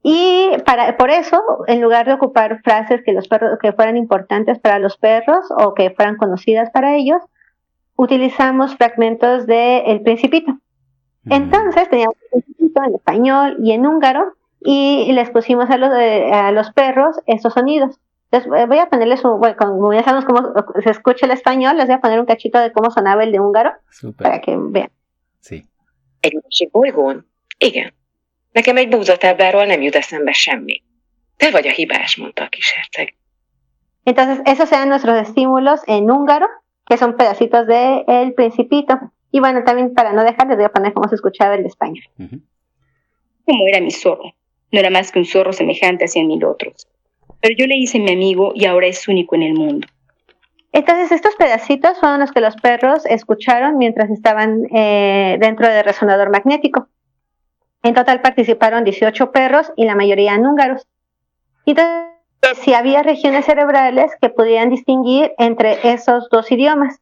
Y para, por eso, en lugar de ocupar frases que, los perros, que fueran importantes para los perros o que fueran conocidas para ellos, utilizamos fragmentos de El Principito. Entonces teníamos El Principito en español y en húngaro y les pusimos a los, eh, a los perros esos sonidos. Entonces voy a ponerles un, bueno, como ya sabemos cómo se escucha el español, les voy a poner un cachito de cómo sonaba el de húngaro Super. para que vean. Sí. Igen. Nekem egy búzatábláról nem jut eszembe semmi. Te vagy a hibás, mondta a kis herceg. Entonces, esos eran nuestros estímulos en húngaro, que son pedacitos de El Principito. Y bueno, también para no dejar, les voy a poner cómo se escuchaba el español. Uh -huh. ¿Cómo era mi zorro? No era más que un zorro semejante a cien mil otros pero yo le hice mi amigo y ahora es único en el mundo. Entonces, estos pedacitos fueron los que los perros escucharon mientras estaban eh, dentro del resonador magnético. En total participaron 18 perros y la mayoría húngaros. Entonces, si había regiones cerebrales que pudieran distinguir entre esos dos idiomas.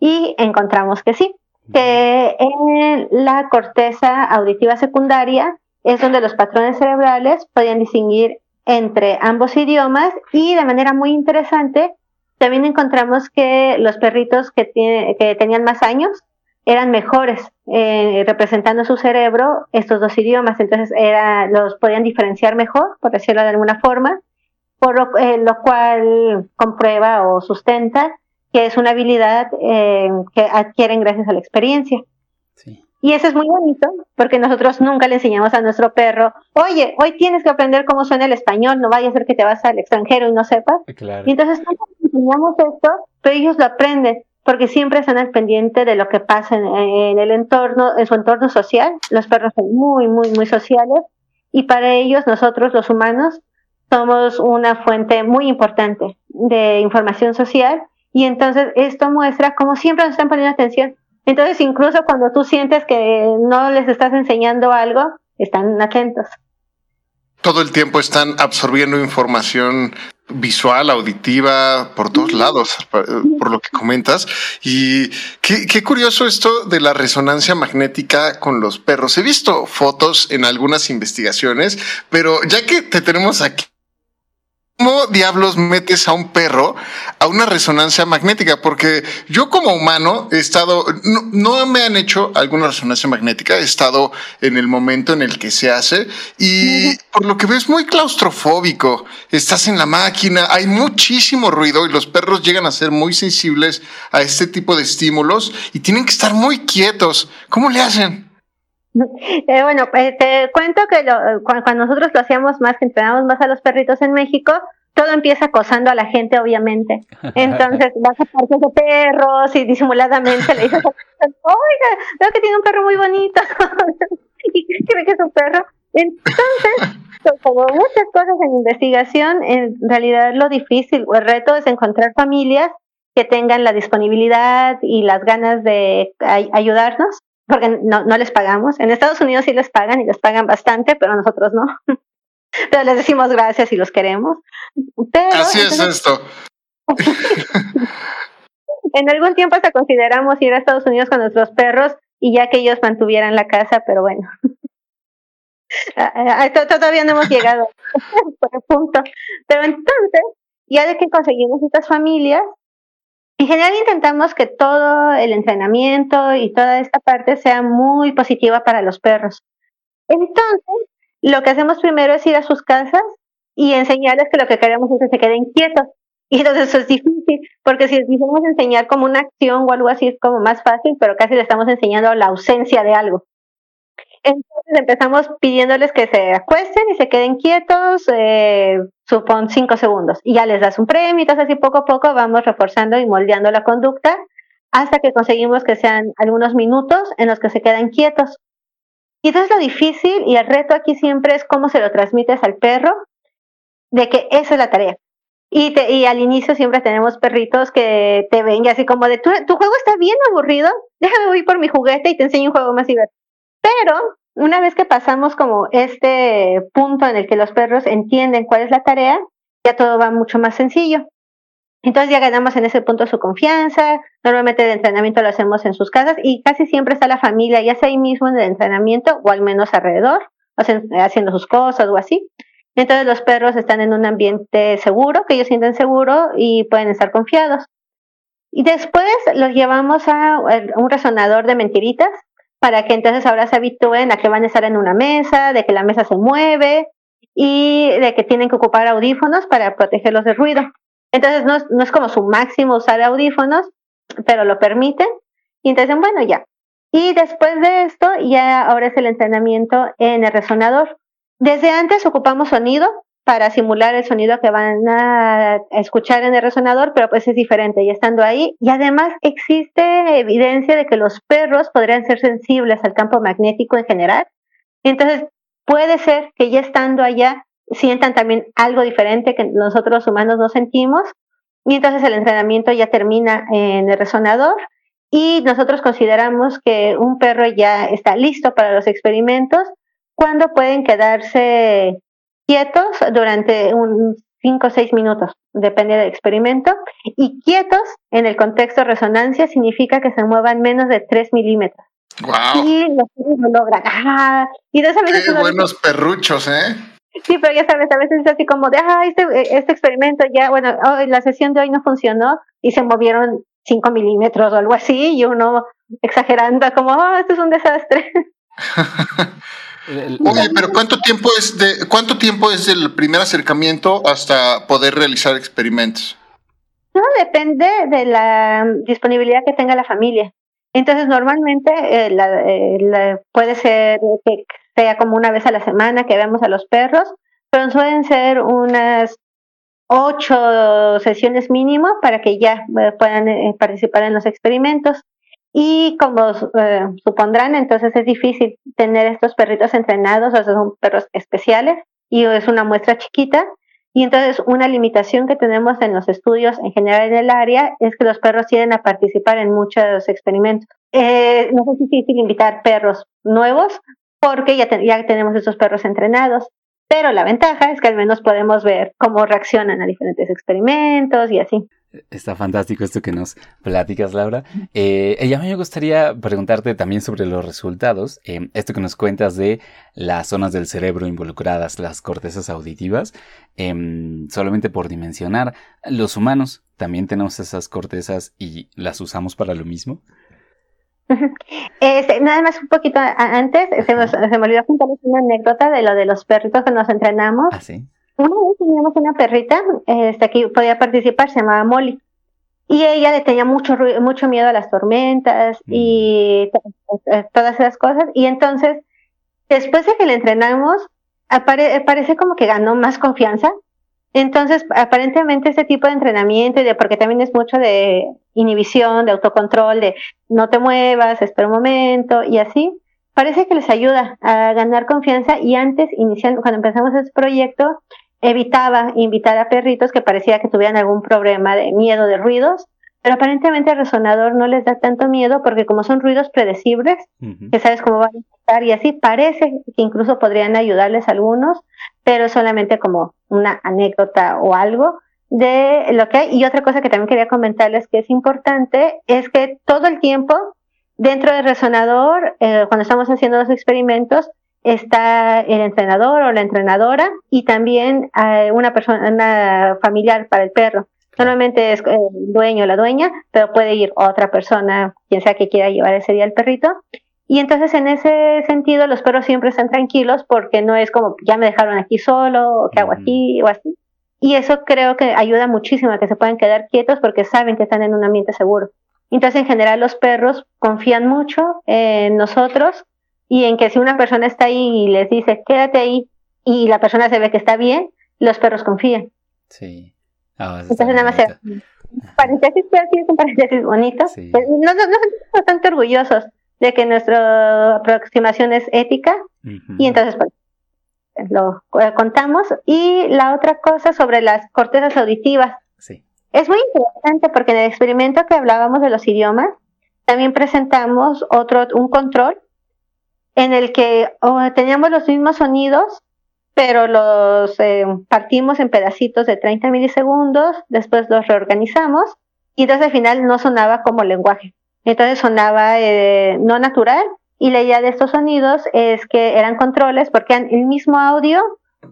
Y encontramos que sí, que en la corteza auditiva secundaria es donde los patrones cerebrales podían distinguir entre ambos idiomas y de manera muy interesante también encontramos que los perritos que, que tenían más años eran mejores eh, representando su cerebro estos dos idiomas, entonces era, los podían diferenciar mejor, por decirlo de alguna forma, por lo, eh, cual comprueba o sustenta que es una habilidad eh, que adquieren gracias a la experiencia. Y eso es muy bonito, porque nosotros nunca le enseñamos a nuestro perro, oye, hoy tienes que aprender cómo suena el español, no vaya a ser que te vas al extranjero y no sepas. Y entonces enseñamos esto, pero ellos lo aprenden, porque siempre están al pendiente de lo que pasa en, el entorno, en su entorno social. Los perros son muy, muy, muy sociales, y para ellos, nosotros los humanos, somos una fuente muy importante de información social, y entonces esto muestra cómo siempre nos están poniendo atención entonces, incluso cuando tú sientes que no les estás enseñando algo, están atentos. Todo el tiempo están absorbiendo información visual, auditiva, por todos lados, por lo que comentas. Y qué, qué, curioso esto de la resonancia magnética con los perros. He visto fotos en algunas investigaciones, pero ya que te tenemos aquí, ¿Cómo diablos metes a un perro a una resonancia magnética? Porque yo como humano he estado, no, me han hecho alguna resonancia magnética, he estado en el momento en el que se hace y por lo que ves muy claustrofóbico, estás en la máquina, hay muchísimo ruido y los perros llegan a ser muy sensibles a este tipo de estímulos y tienen que estar muy quietos. ¿Cómo le hacen? Eh, bueno, eh, te cuento que lo, cuando, nosotros lo hacíamos más, que entrenamos más a los perritos en México, todo empieza acosando a la gente, obviamente. Entonces vas a parques de perros y disimuladamente le dices, oiga, veo que tiene un perro muy bonito. y cree que es un perro. Entonces, como muchas cosas en investigación, en realidad lo difícil o el reto es encontrar familias que tengan la disponibilidad y las ganas de ayudarnos porque no, no les pagamos. En Estados Unidos sí les pagan y les pagan bastante, pero nosotros no. pero les decimos gracias y los queremos. Así es esto. en algún tiempo hasta consideramos ir a Estados Unidos con nuestros perros y ya que ellos mantuvieran la casa, pero bueno. Todavía no hemos llegado por el punto. Pero entonces, ya de que conseguimos estas familias, en general intentamos que todo el entrenamiento y toda esta parte sea muy positiva para los perros. Entonces, lo que hacemos primero es ir a sus casas y enseñarles que lo que queremos es que se queden quietos. Y entonces eso es difícil, porque si les enseñar como una acción o algo así es como más fácil, pero casi le estamos enseñando la ausencia de algo. Entonces empezamos pidiéndoles que se acuesten y se queden quietos, eh, supón cinco segundos, y ya les das un premio, entonces así poco a poco vamos reforzando y moldeando la conducta hasta que conseguimos que sean algunos minutos en los que se quedan quietos. Y entonces lo difícil y el reto aquí siempre es cómo se lo transmites al perro, de que esa es la tarea. Y, y al inicio siempre tenemos perritos que te ven y así como de, tu, tu juego está bien aburrido, déjame ir por mi juguete y te enseño un juego más divertido. Pero una vez que pasamos como este punto en el que los perros entienden cuál es la tarea, ya todo va mucho más sencillo. Entonces ya ganamos en ese punto su confianza. Normalmente el entrenamiento lo hacemos en sus casas y casi siempre está la familia, ya sea ahí mismo en el entrenamiento o al menos alrededor, haciendo sus cosas o así. Entonces los perros están en un ambiente seguro, que ellos sienten seguro y pueden estar confiados. Y después los llevamos a un resonador de mentiritas, para que entonces ahora se habitúen a que van a estar en una mesa, de que la mesa se mueve y de que tienen que ocupar audífonos para protegerlos del ruido. Entonces no es, no es como su máximo usar audífonos, pero lo permiten. Y entonces, bueno, ya. Y después de esto, ya ahora es el entrenamiento en el resonador. Desde antes ocupamos sonido, para simular el sonido que van a escuchar en el resonador, pero pues es diferente ya estando ahí. Y además existe evidencia de que los perros podrían ser sensibles al campo magnético en general. Entonces puede ser que ya estando allá sientan también algo diferente que nosotros humanos no sentimos. Y entonces el entrenamiento ya termina en el resonador y nosotros consideramos que un perro ya está listo para los experimentos cuando pueden quedarse quietos durante un 5 o 6 minutos, depende del experimento, y quietos en el contexto de resonancia significa que se muevan menos de 3 milímetros. Wow. Y los lo logran. Ah, y de Qué buenos perruchos, ¿eh? Sí, pero ya sabes, a veces es así como de, ah, este, este experimento ya, bueno, la sesión de hoy no funcionó y se movieron 5 milímetros o algo así, y uno exagerando, como, oh, esto es un desastre. Oye, pero ¿cuánto tiempo es de cuánto tiempo es del primer acercamiento hasta poder realizar experimentos? No, depende de la disponibilidad que tenga la familia. Entonces, normalmente eh, eh, puede ser que sea como una vez a la semana que vemos a los perros, pero suelen ser unas ocho sesiones mínimo para que ya eh, puedan participar en los experimentos. Y como eh, supondrán, entonces es difícil tener estos perritos entrenados, o sea, son perros especiales y es una muestra chiquita. Y entonces una limitación que tenemos en los estudios en general en el área es que los perros tienden a participar en muchos experimentos. Eh, no es difícil invitar perros nuevos porque ya, ya tenemos esos perros entrenados. Pero la ventaja es que al menos podemos ver cómo reaccionan a diferentes experimentos y así. Está fantástico esto que nos platicas, Laura. Eh, y a me gustaría preguntarte también sobre los resultados. Eh, esto que nos cuentas de las zonas del cerebro involucradas, las cortezas auditivas. Em, solamente por dimensionar, los humanos también tenemos esas cortezas y las usamos para lo mismo. Este, nada más un poquito antes, se, me olvidó contarles una anécdota de lo de los perritos que nos entrenamos. ¿Ah, sí? Una vez teníamos una perrita este, que podía participar, se llamaba Molly. Y ella le tenía mucho, mucho miedo a las tormentas y eh, todas esas cosas. Y entonces, después de que le entrenamos, parece como que ganó más confianza. Entonces, aparentemente este tipo de entrenamiento, y de, porque también es mucho de inhibición, de autocontrol, de no te muevas, espera un momento y así, parece que les ayuda a ganar confianza y antes, iniciando, cuando empezamos ese proyecto, evitaba invitar a perritos que parecía que tuvieran algún problema de miedo de ruidos, pero aparentemente el resonador no les da tanto miedo porque como son ruidos predecibles, que sabes cómo van a estar y así, parece que incluso podrían ayudarles algunos, pero solamente como una anécdota o algo de lo que hay. Y otra cosa que también quería comentarles que es importante es que todo el tiempo dentro del resonador, eh, cuando estamos haciendo los experimentos, está el entrenador o la entrenadora y también eh, una persona una familiar para el perro. Normalmente es el dueño o la dueña, pero puede ir otra persona, quien sea que quiera llevar ese día el perrito. Y entonces en ese sentido los perros siempre están tranquilos porque no es como ya me dejaron aquí solo o qué hago aquí o así. Y eso creo que ayuda muchísimo a que se puedan quedar quietos porque saben que están en un ambiente seguro. Entonces en general los perros confían mucho en nosotros y en que si una persona está ahí y les dice quédate ahí y la persona se ve que está bien, los perros confían. Sí. Ah, Entonces nada más paréntesis, pero sí es un paréntesis bonito. Pues, no, no, no bastante orgullosos de que nuestra aproximación es ética y entonces pues, lo eh, contamos. Y la otra cosa sobre las cortezas auditivas. Sí. Es muy interesante porque en el experimento que hablábamos de los idiomas, también presentamos otro, un control en el que oh, teníamos los mismos sonidos, pero los eh, partimos en pedacitos de 30 milisegundos, después los reorganizamos y entonces al final no sonaba como lenguaje. Entonces sonaba eh, no natural y la idea de estos sonidos es que eran controles porque eran el mismo audio,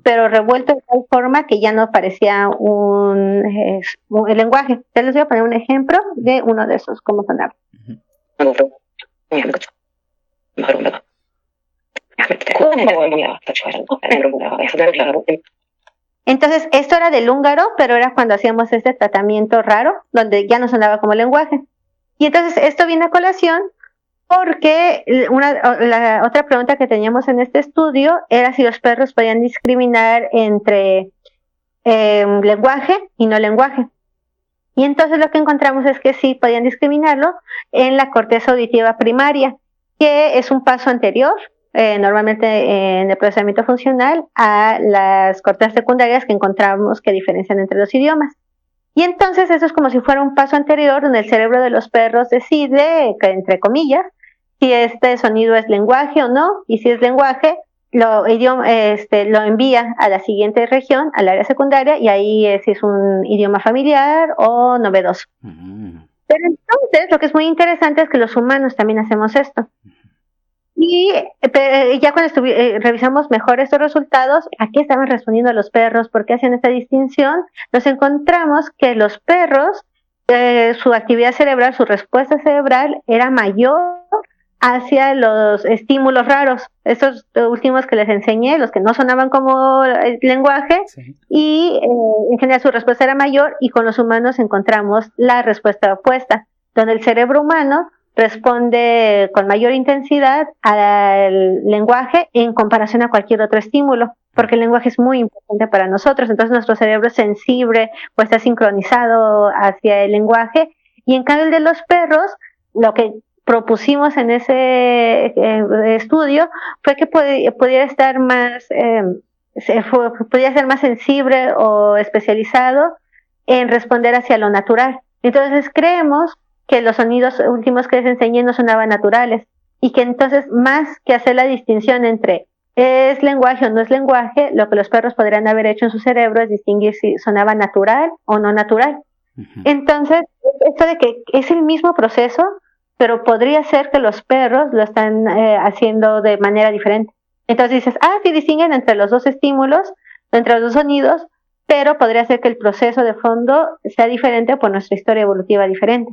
pero revuelto de tal forma que ya no parecía un, el lenguaje. Te les voy a poner un ejemplo de uno de esos, cómo sonaba. Entonces, esto era del húngaro, pero era cuando hacíamos este tratamiento raro, donde ya no sonaba como lenguaje. Y entonces, esto viene a colación porque una, la otra pregunta que teníamos en este estudio era si los perros podían discriminar entre em, lenguaje y no lenguaje. Y entonces lo que encontramos es que sí podían discriminarlo en la corteza auditiva primaria, que es un paso anterior eh, normalmente en el procesamiento funcional a las cortezas secundarias que encontramos que diferencian entre los idiomas. Y entonces eso es como si fuera un paso anterior donde el cerebro de los perros decide, entre comillas, si este sonido es lenguaje o no, y si es lenguaje, lo, idioma, este, lo envía a la siguiente región, al área secundaria, y ahí es, si es un idioma familiar o novedoso. Mm. Pero entonces lo que es muy interesante es que los humanos también hacemos esto. Y eh, ya cuando eh, revisamos mejor estos resultados, ¿a qué estaban respondiendo los perros? ¿Por qué hacían esta distinción? Nos encontramos que los perros, eh, su actividad cerebral, su respuesta cerebral era mayor hacia los estímulos raros, estos últimos que les enseñé, los que no sonaban como el lenguaje, y en general su respuesta era mayor, y con los humanos encontramos la respuesta opuesta, donde el cerebro humano responde con mayor intensidad al lenguaje en comparación a cualquier otro estímulo, porque el lenguaje es muy importante para nosotros, entonces nuestro cerebro es sensible o está sincronizado hacia el lenguaje, y en cambio el de los perros, lo que propusimos en ese eh, estudio fue que pudiera estar más, eh, ser más sensible o especializado en responder hacia lo natural. Entonces creemos que los sonidos últimos que les enseñé no sonaban naturales y que entonces más que hacer la distinción entre es lenguaje o no es lenguaje, lo que los perros podrían haber hecho en su cerebro es distinguir si sonaba natural o no natural. Entonces, esto de que es el mismo proceso, pero podría ser que los perros lo están eh, haciendo de manera diferente. Entonces dices, ah, sí distinguen entre los dos estímulos, entre los dos sonidos, pero podría ser que el proceso de fondo sea diferente por nuestra historia evolutiva diferente.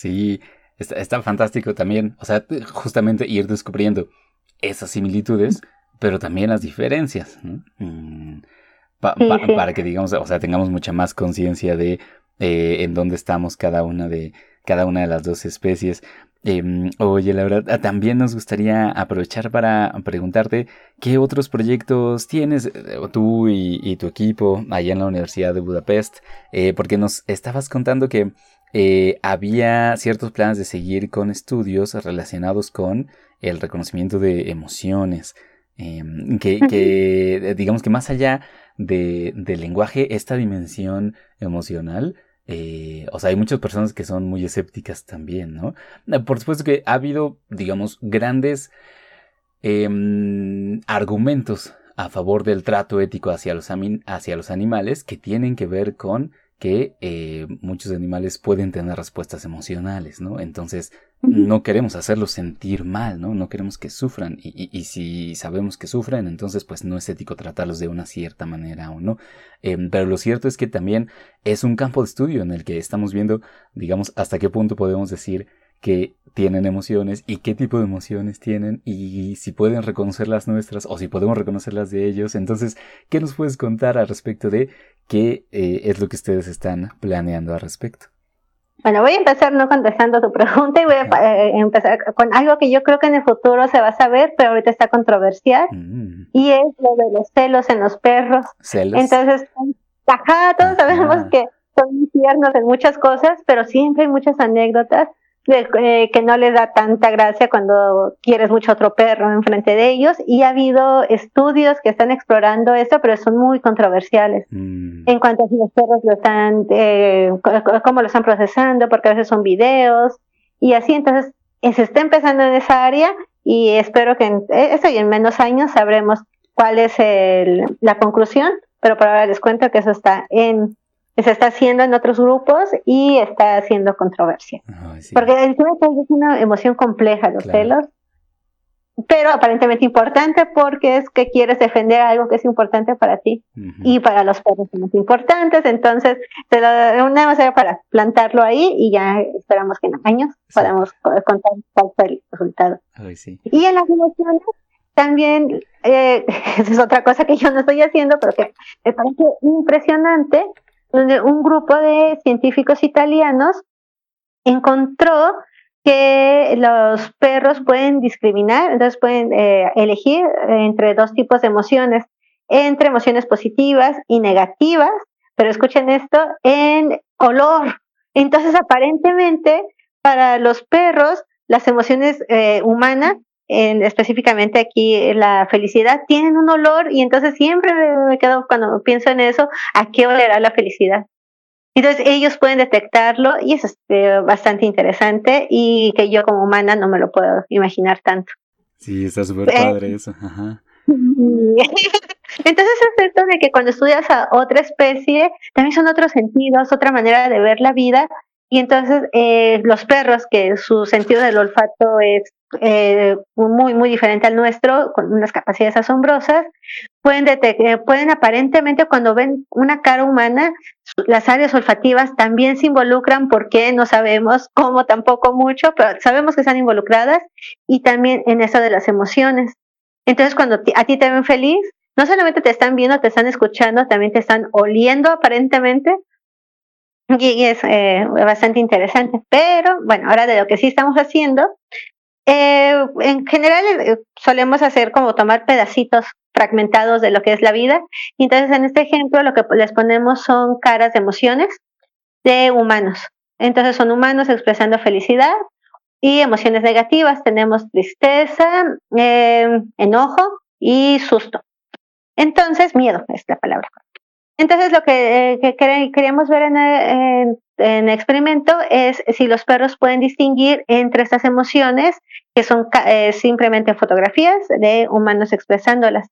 Sí, está, fantástico también, o sea, justamente ir descubriendo esas similitudes, pero también las diferencias, mm, para que digamos, o sea, tengamos mucha más conciencia de eh, en dónde estamos cada una de cada una de las dos especies. Em, oye, la verdad, ah, también nos gustaría aprovechar para preguntarte qué otros proyectos tienes eh, tú y, tu equipo allá en la Universidad de Budapest, eh, porque nos estabas contando que había ciertos planes de seguir con estudios relacionados con el reconocimiento de emociones. Em, que, digamos que más allá de, del lenguaje, esta dimensión emocional eh, o sea, hay muchas personas que son muy escépticas también, ¿no? Eh, por supuesto que ha habido, digamos, grandes em, argumentos a favor del trato ético hacia los, hacia los animales que tienen que ver con que eh, muchos animales pueden tener respuestas emocionales, ¿no? Entonces, no queremos hacerlos sentir mal, ¿no? No queremos que sufran. Y, y, si sabemos que sufren, entonces, pues no es ético tratarlos de una cierta manera o no. Em, pero lo cierto es que también es un campo de estudio en el que estamos viendo, digamos, hasta qué punto podemos decir que tienen emociones y qué tipo de emociones tienen y si pueden reconocer las nuestras o si podemos reconocer las de ellos. Entonces, ¿qué nos puedes contar al respecto de qué eh, es lo que ustedes están planeando al respecto? Bueno, voy a empezar no contestando tu pregunta y voy a eh, empezar con algo que yo creo que en el futuro se va a saber, pero ahorita está controversial, mm. y es lo de los celos en los perros. ¿Celos? Entonces, ajá, todos sabemos que son tiernos en muchas cosas, pero siempre hay muchas anécdotas eh, que no les da tanta gracia cuando quieres mucho otro perro enfrente de ellos. Y ha habido estudios que están explorando eso, pero son muy controversiales. Mm. en cuanto a si los perros lo están, eh, cómo lo están procesando, porque a veces son videos. Y así, entonces eh, se está empezando en esa área y espero que en eso y en menos años sabremos cuál es el, la conclusión, pero por ahora les cuento que eso está en se está haciendo en otros grupos y está haciendo controversia. Porque el es una emoción compleja, los celos, pero aparentemente importante porque es que quieres defender algo que es importante para ti y para los perros son importantes, entonces te lo, una manera para plantarlo ahí y ya esperamos que en años podamos contar cuál fue el resultado. y en las emociones también, eh, es otra cosa que yo no estoy haciendo, pero que me parece impresionante, donde un grupo de científicos italianos encontró que los perros pueden discriminar, entonces pueden eh, elegir entre dos tipos de emociones, entre emociones positivas y negativas, pero escuchen esto, en olor. Entonces, aparentemente, para los perros, las emociones eh, humanas específicamente aquí la felicidad, tienen un olor y entonces siempre me quedo cuando pienso en eso, ¿a qué olerá la felicidad? Entonces ellos pueden detectarlo y eso es eh, bastante interesante y que yo como humana no me lo puedo imaginar tanto. Sí, está súper eh, padre eso. Entonces es cierto de que cuando estudias a otra especie, también son otros sentidos, otra manera de ver la vida. Y entonces eh, los perros, que su sentido del olfato es eh, muy, muy diferente al nuestro, con unas capacidades asombrosas, pueden, eh, pueden aparentemente cuando ven una cara humana, las áreas olfativas también se involucran, porque no sabemos cómo tampoco mucho, pero sabemos que están involucradas y también en eso de las emociones. Entonces, cuando a ti te ven feliz, no solamente te están viendo, te están escuchando, también te están oliendo aparentemente. Y es eh, bastante interesante. Pero bueno, ahora de lo que sí estamos haciendo eh, en general eh, solemos hacer como tomar pedacitos fragmentados de lo que es la vida. Entonces en este ejemplo lo que les ponemos son caras de emociones de humanos. Entonces son humanos expresando felicidad y emociones negativas. Tenemos tristeza, eh, enojo y susto. Entonces, miedo es la palabra. Entonces, lo que, queríamos ver en, en experimento es si los perros pueden distinguir entre estas emociones, que son eh, simplemente fotografías de humanos expresándolas.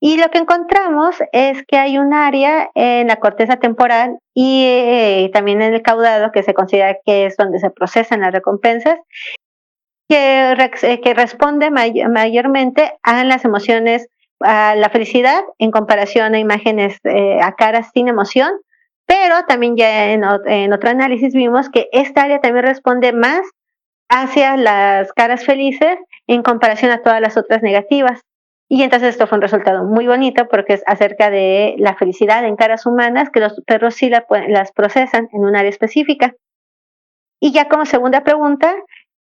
Y lo que encontramos es que hay un área en la corteza temporal y eh, también en el caudado, que se considera que es donde se procesan las recompensas, que, eh, que responde mayormente a las emociones, a la felicidad en comparación a imágenes, a caras sin emoción, pero también ya en, en otro análisis vimos que esta área también responde más hacia las caras felices en comparación a todas las otras negativas. Y entonces esto fue un resultado muy bonito porque es acerca de la felicidad en caras humanas, que los perros sí las procesan en un área específica. Y ya como segunda pregunta,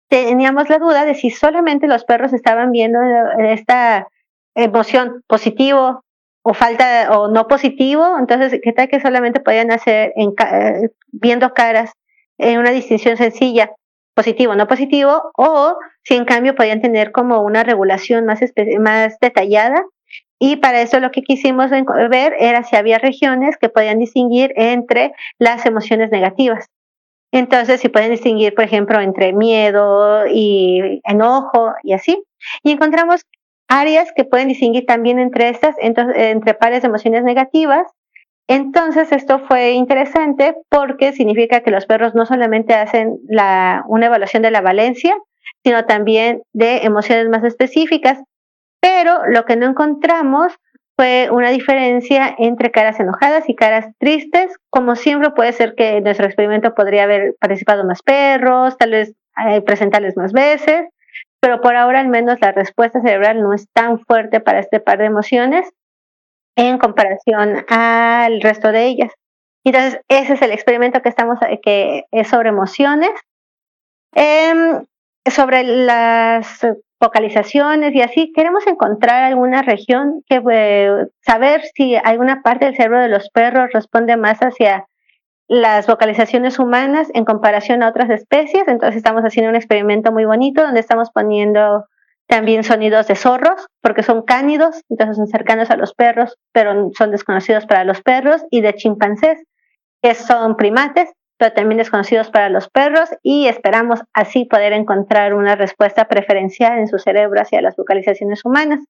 teníamos la duda de si solamente los perros estaban viendo esta emoción positivo o falta o no positivo, entonces qué tal que solamente podían hacer en, eh, viendo caras en una distinción sencilla positivo, no positivo, o si en cambio podían tener como una regulación más, más detallada. Y para eso lo que quisimos ver era si había regiones que podían distinguir entre las emociones negativas. Entonces, si pueden distinguir, por ejemplo, entre miedo y enojo y así. Y encontramos áreas que pueden distinguir también entre estas, entre pares de emociones negativas entonces, esto fue interesante porque significa que los perros no solamente hacen la, una evaluación de la valencia, sino también de emociones más específicas. Pero lo que no encontramos fue una diferencia entre caras enojadas y caras tristes. Como siempre, puede ser que en nuestro experimento podría haber participado más perros, tal vez eh, presentarles más veces, pero por ahora al menos la respuesta cerebral no es tan fuerte para este par de emociones en comparación al resto de ellas. Entonces, ese es el experimento que estamos, que es sobre emociones, em, sobre las vocalizaciones y así. Queremos encontrar alguna región que eh, saber si alguna parte del cerebro de los perros responde más hacia las vocalizaciones humanas en comparación a otras especies. Entonces estamos haciendo un experimento muy bonito donde estamos poniendo también sonidos de zorros, porque son cánidos, entonces son cercanos a los perros, pero son desconocidos para los perros, y de chimpancés, que son primates, pero también desconocidos para los perros, y esperamos así poder encontrar una respuesta preferencial en su cerebro hacia las vocalizaciones humanas.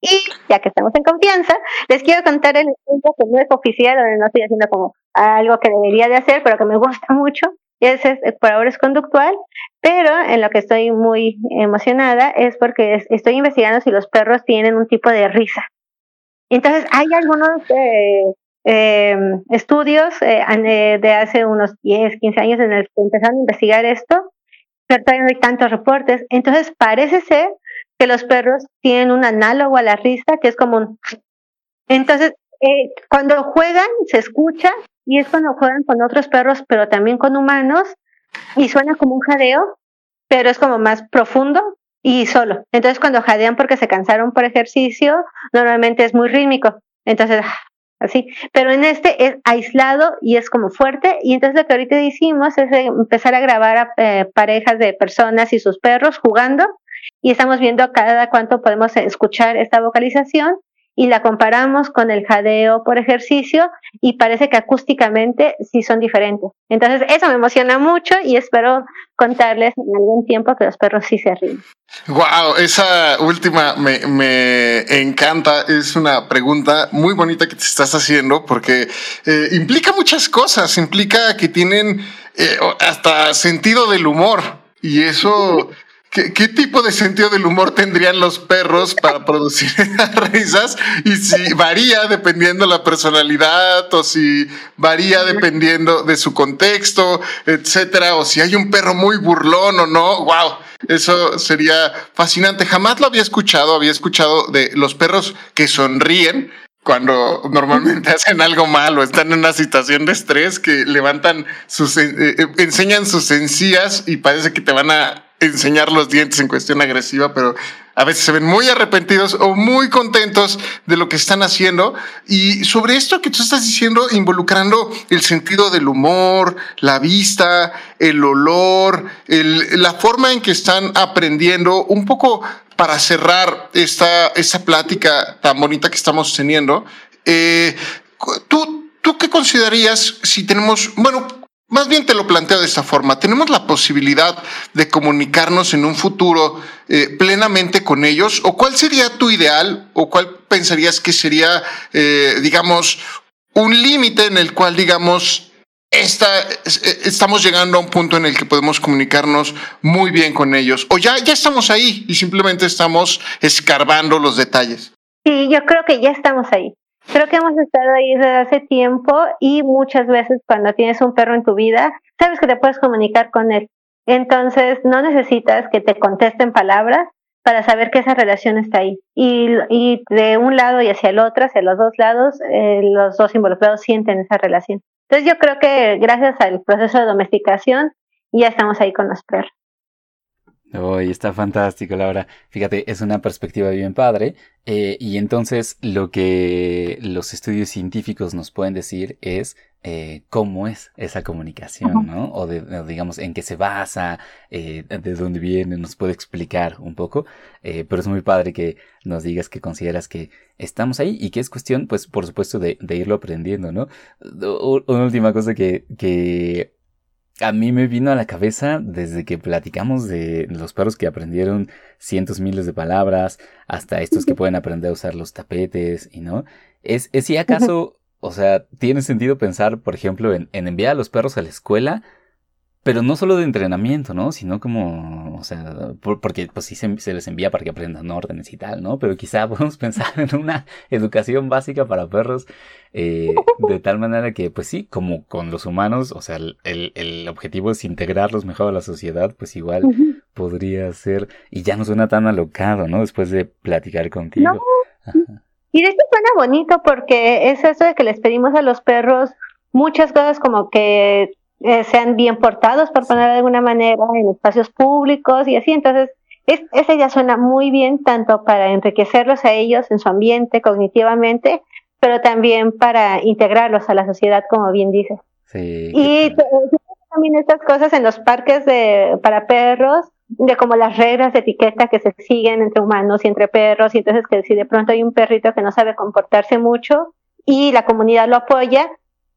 Y ya que estamos en confianza, les quiero contar el ejemplo que no es oficial, donde no estoy haciendo como algo que debería de hacer, pero que me gusta mucho, ese es, por ahora es conductual, pero en lo que estoy muy emocionada es porque estoy investigando si los perros tienen un tipo de risa. Entonces, hay algunos eh, em, estudios eh, de hace unos 10, 15 años en el que empezaron a investigar esto, pero todavía no hay tantos reportes. Entonces, parece ser que los perros tienen un análogo a la risa, que es como un... Entonces, eh, cuando juegan, se escucha y es cuando juegan con otros perros, pero también con humanos, y suena como un jadeo, pero es como más profundo y solo. Entonces cuando jadean porque se cansaron por ejercicio, normalmente es muy rítmico. Entonces, así. Pero en este es aislado y es como fuerte. Y entonces lo que ahorita hicimos es empezar a grabar a eh, parejas de personas y sus perros jugando. Y estamos viendo cada cuánto podemos escuchar esta vocalización y la comparamos con el jadeo por ejercicio y parece que acústicamente sí son diferentes. Entonces eso me emociona mucho y espero contarles en algún tiempo que los perros sí se ríen. Wow, esa última me, me encanta. Es una pregunta muy bonita que te estás haciendo porque eh, implica muchas cosas. Implica que tienen eh, hasta sentido del humor y eso ¿Qué, tipo de sentido del humor tendrían los perros para producir risas? Y si varía dependiendo de la personalidad o si varía dependiendo de su contexto, etcétera, o si hay un perro muy burlón o no. ¡Wow! Eso sería fascinante. Jamás lo había escuchado. Había escuchado de los perros que sonríen cuando normalmente hacen algo malo, están en una situación de estrés que levantan sus, eh, eh, enseñan sus encías y parece que te van a enseñar los dientes en cuestión agresiva, pero a veces se ven muy arrepentidos o muy contentos de lo que están haciendo. Y sobre esto que tú estás diciendo, involucrando el sentido del humor, la vista, el olor, la forma en que están aprendiendo, un poco para cerrar esta, esta plática tan bonita que estamos teniendo, eh, ¿tú, ¿tú qué considerarías si tenemos, bueno, más bien te lo planteo de esta forma. ¿Tenemos la posibilidad de comunicarnos en un futuro eh, plenamente con ellos? ¿O cuál sería tu ideal? ¿O cuál pensarías que sería, eh, digamos, un límite en el cual, digamos, eh, estamos llegando a un punto en el que podemos comunicarnos muy bien con ellos? ¿O ya, ya estamos ahí y simplemente estamos escarbando los detalles? Sí, yo creo que ya estamos ahí. Creo que hemos estado ahí desde hace tiempo y muchas veces cuando tienes un perro en tu vida, sabes que te puedes comunicar con él. Entonces, no necesitas que te contesten palabras para saber que esa relación está ahí. Y, y de un lado y hacia el otro, hacia los dos lados, eh, los dos involucrados sienten esa relación. Entonces, yo creo que gracias al proceso de domesticación, ya estamos ahí con los perros. Uy, está fantástico, Laura. Fíjate, es una perspectiva bien padre. Eh, y entonces lo que los estudios científicos nos pueden decir es eh, cómo es esa comunicación, ¿no? O, de, digamos en qué se basa, eh, de dónde viene, nos puede explicar un poco. pero es muy padre que nos digas que consideras que estamos ahí y que es cuestión, pues, por supuesto, de, de irlo aprendiendo, ¿no? Una última cosa que, que a mí me vino a la cabeza desde que platicamos de los perros que aprendieron cientos miles de palabras, hasta estos que pueden aprender a usar los tapetes y no. Es, es si acaso, o sea, tiene sentido pensar, por ejemplo, en, en enviar a los perros a la escuela pero no solo de entrenamiento, ¿no? Sino como, o sea, porque pues sí se, les envía para que aprendan órdenes y tal, ¿no? Pero quizá podemos pensar en una educación básica para perros eh, de tal manera que, pues sí, como con los humanos, o sea, el, el, objetivo es integrarlos mejor a la sociedad, pues igual podría ser, y ya no suena tan alocado, ¿no? Después de platicar contigo. Y de hecho suena bonito porque es eso de que les pedimos a los perros muchas cosas como que eh, sean bien portados, por ponerlo de alguna manera, en espacios públicos y así. Entonces, es, esa ya suena muy bien tanto para enriquecerlos a ellos en su ambiente, cognitivamente, pero también para integrarlos a la sociedad, como bien dices. Sí, y también estas cosas en los parques de, para perros, de como las reglas de etiqueta que se siguen entre humanos y entre perros, y entonces que si de pronto hay un perrito que no sabe comportarse mucho y la comunidad lo apoya,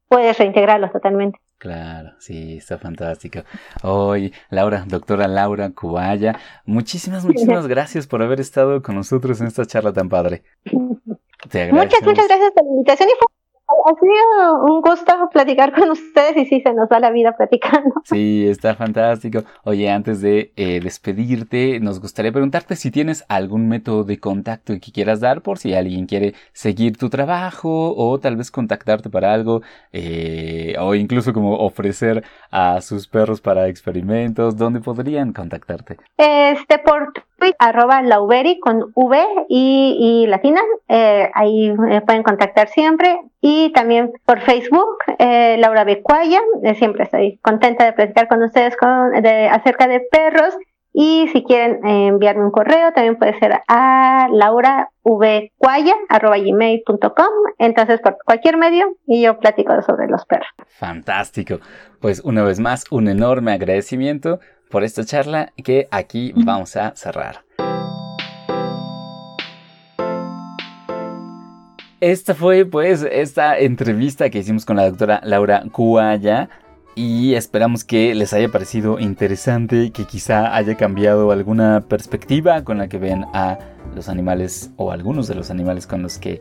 puedes reintegrarlos totalmente. Claro, sí, está fantástico. Hoy, Laura, doctora Laura Cubaya, muchísimas, muchísimas gracias por haber estado con nosotros en esta charla tan padre. Te muchas, muchas gracias por la invitación y fue ha sido un gusto platicar con ustedes y sí, se nos va la vida platicando. Sí, está fantástico. Oye, antes de eh, despedirte, nos gustaría preguntarte si tienes algún método de contacto que quieras dar por si alguien quiere seguir tu trabajo o tal vez contactarte para algo eh, o incluso como ofrecer a sus perros para experimentos, ¿dónde podrían contactarte? Este, por Arroba lauberi con V y, y latina, eh, ahí pueden contactar siempre y también por Facebook, eh, Laura Becuaya. Eh, siempre estoy contenta de platicar con ustedes con, de, acerca de perros. Y si quieren eh, enviarme un correo, también puede ser a lauravcuaya.gmail.com. Entonces, por cualquier medio, y yo platico sobre los perros. Fantástico. Pues una vez más, un enorme agradecimiento por esta charla que aquí vamos a cerrar. Esta fue pues esta entrevista que hicimos con la doctora Laura Cuaya y esperamos que les haya parecido interesante, que quizá haya cambiado alguna perspectiva con la que ven a los animales o algunos de los animales con los que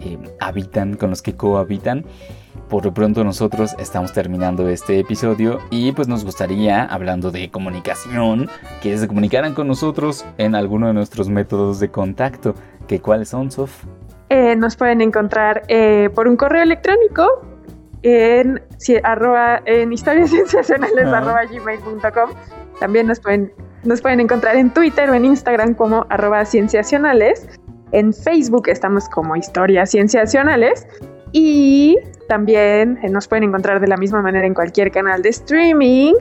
eh, habitan, con los que cohabitan. Por lo pronto nosotros estamos terminando este episodio y pues nos gustaría, hablando de comunicación, que se comunicaran con nosotros en alguno de nuestros métodos de contacto. ¿Qué cuáles son, Sof? Eh, nos pueden encontrar eh, por un correo electrónico en, arroba, en historiascienciacionales.gmail.com También nos pueden, nos pueden encontrar en Twitter o en Instagram como arroba cienciacionales. En Facebook estamos como Historias Cienciacionales. Y también eh, nos pueden encontrar de la misma manera en cualquier canal de streaming.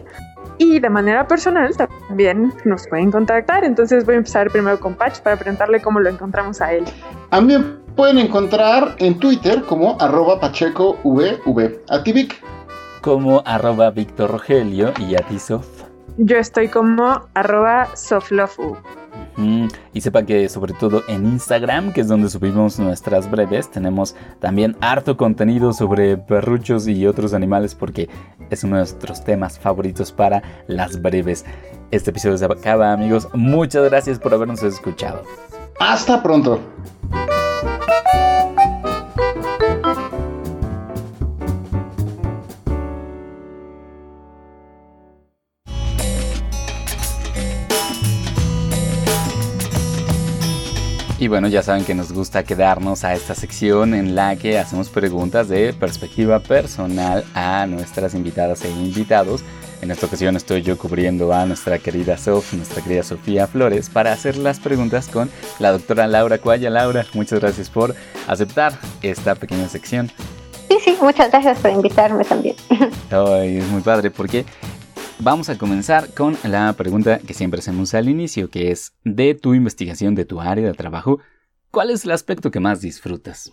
Y de manera personal también nos pueden contactar. Entonces voy a empezar primero con Patch para preguntarle cómo lo encontramos a él. A mí pueden encontrar en Twitter como arroba pachecovv. ¿A ti, Vic? Como arroba Víctor Rogelio y a ti, Sof. Yo estoy como arroba soflofu. Y sepa que sobre todo en Instagram, que es donde subimos nuestras breves, tenemos también harto contenido sobre perruchos y otros animales porque es uno de nuestros temas favoritos para las breves. Este episodio se acaba, amigos. Muchas gracias por habernos escuchado. Hasta pronto. Y bueno, ya saben que nos gusta quedarnos a esta sección en la que hacemos preguntas de perspectiva personal a nuestras invitadas e invitados. En esta ocasión estoy yo cubriendo a nuestra querida Sof, nuestra querida Sofía Flores, para hacer las preguntas con la doctora Laura Cuaya. Laura, muchas gracias por aceptar esta pequeña sección. Sí, sí, muchas gracias por invitarme también. Ay, es muy padre porque Vamos a comenzar con la pregunta que siempre hacemos al inicio, que es de tu investigación, de tu área de trabajo, ¿cuál es el aspecto que más disfrutas?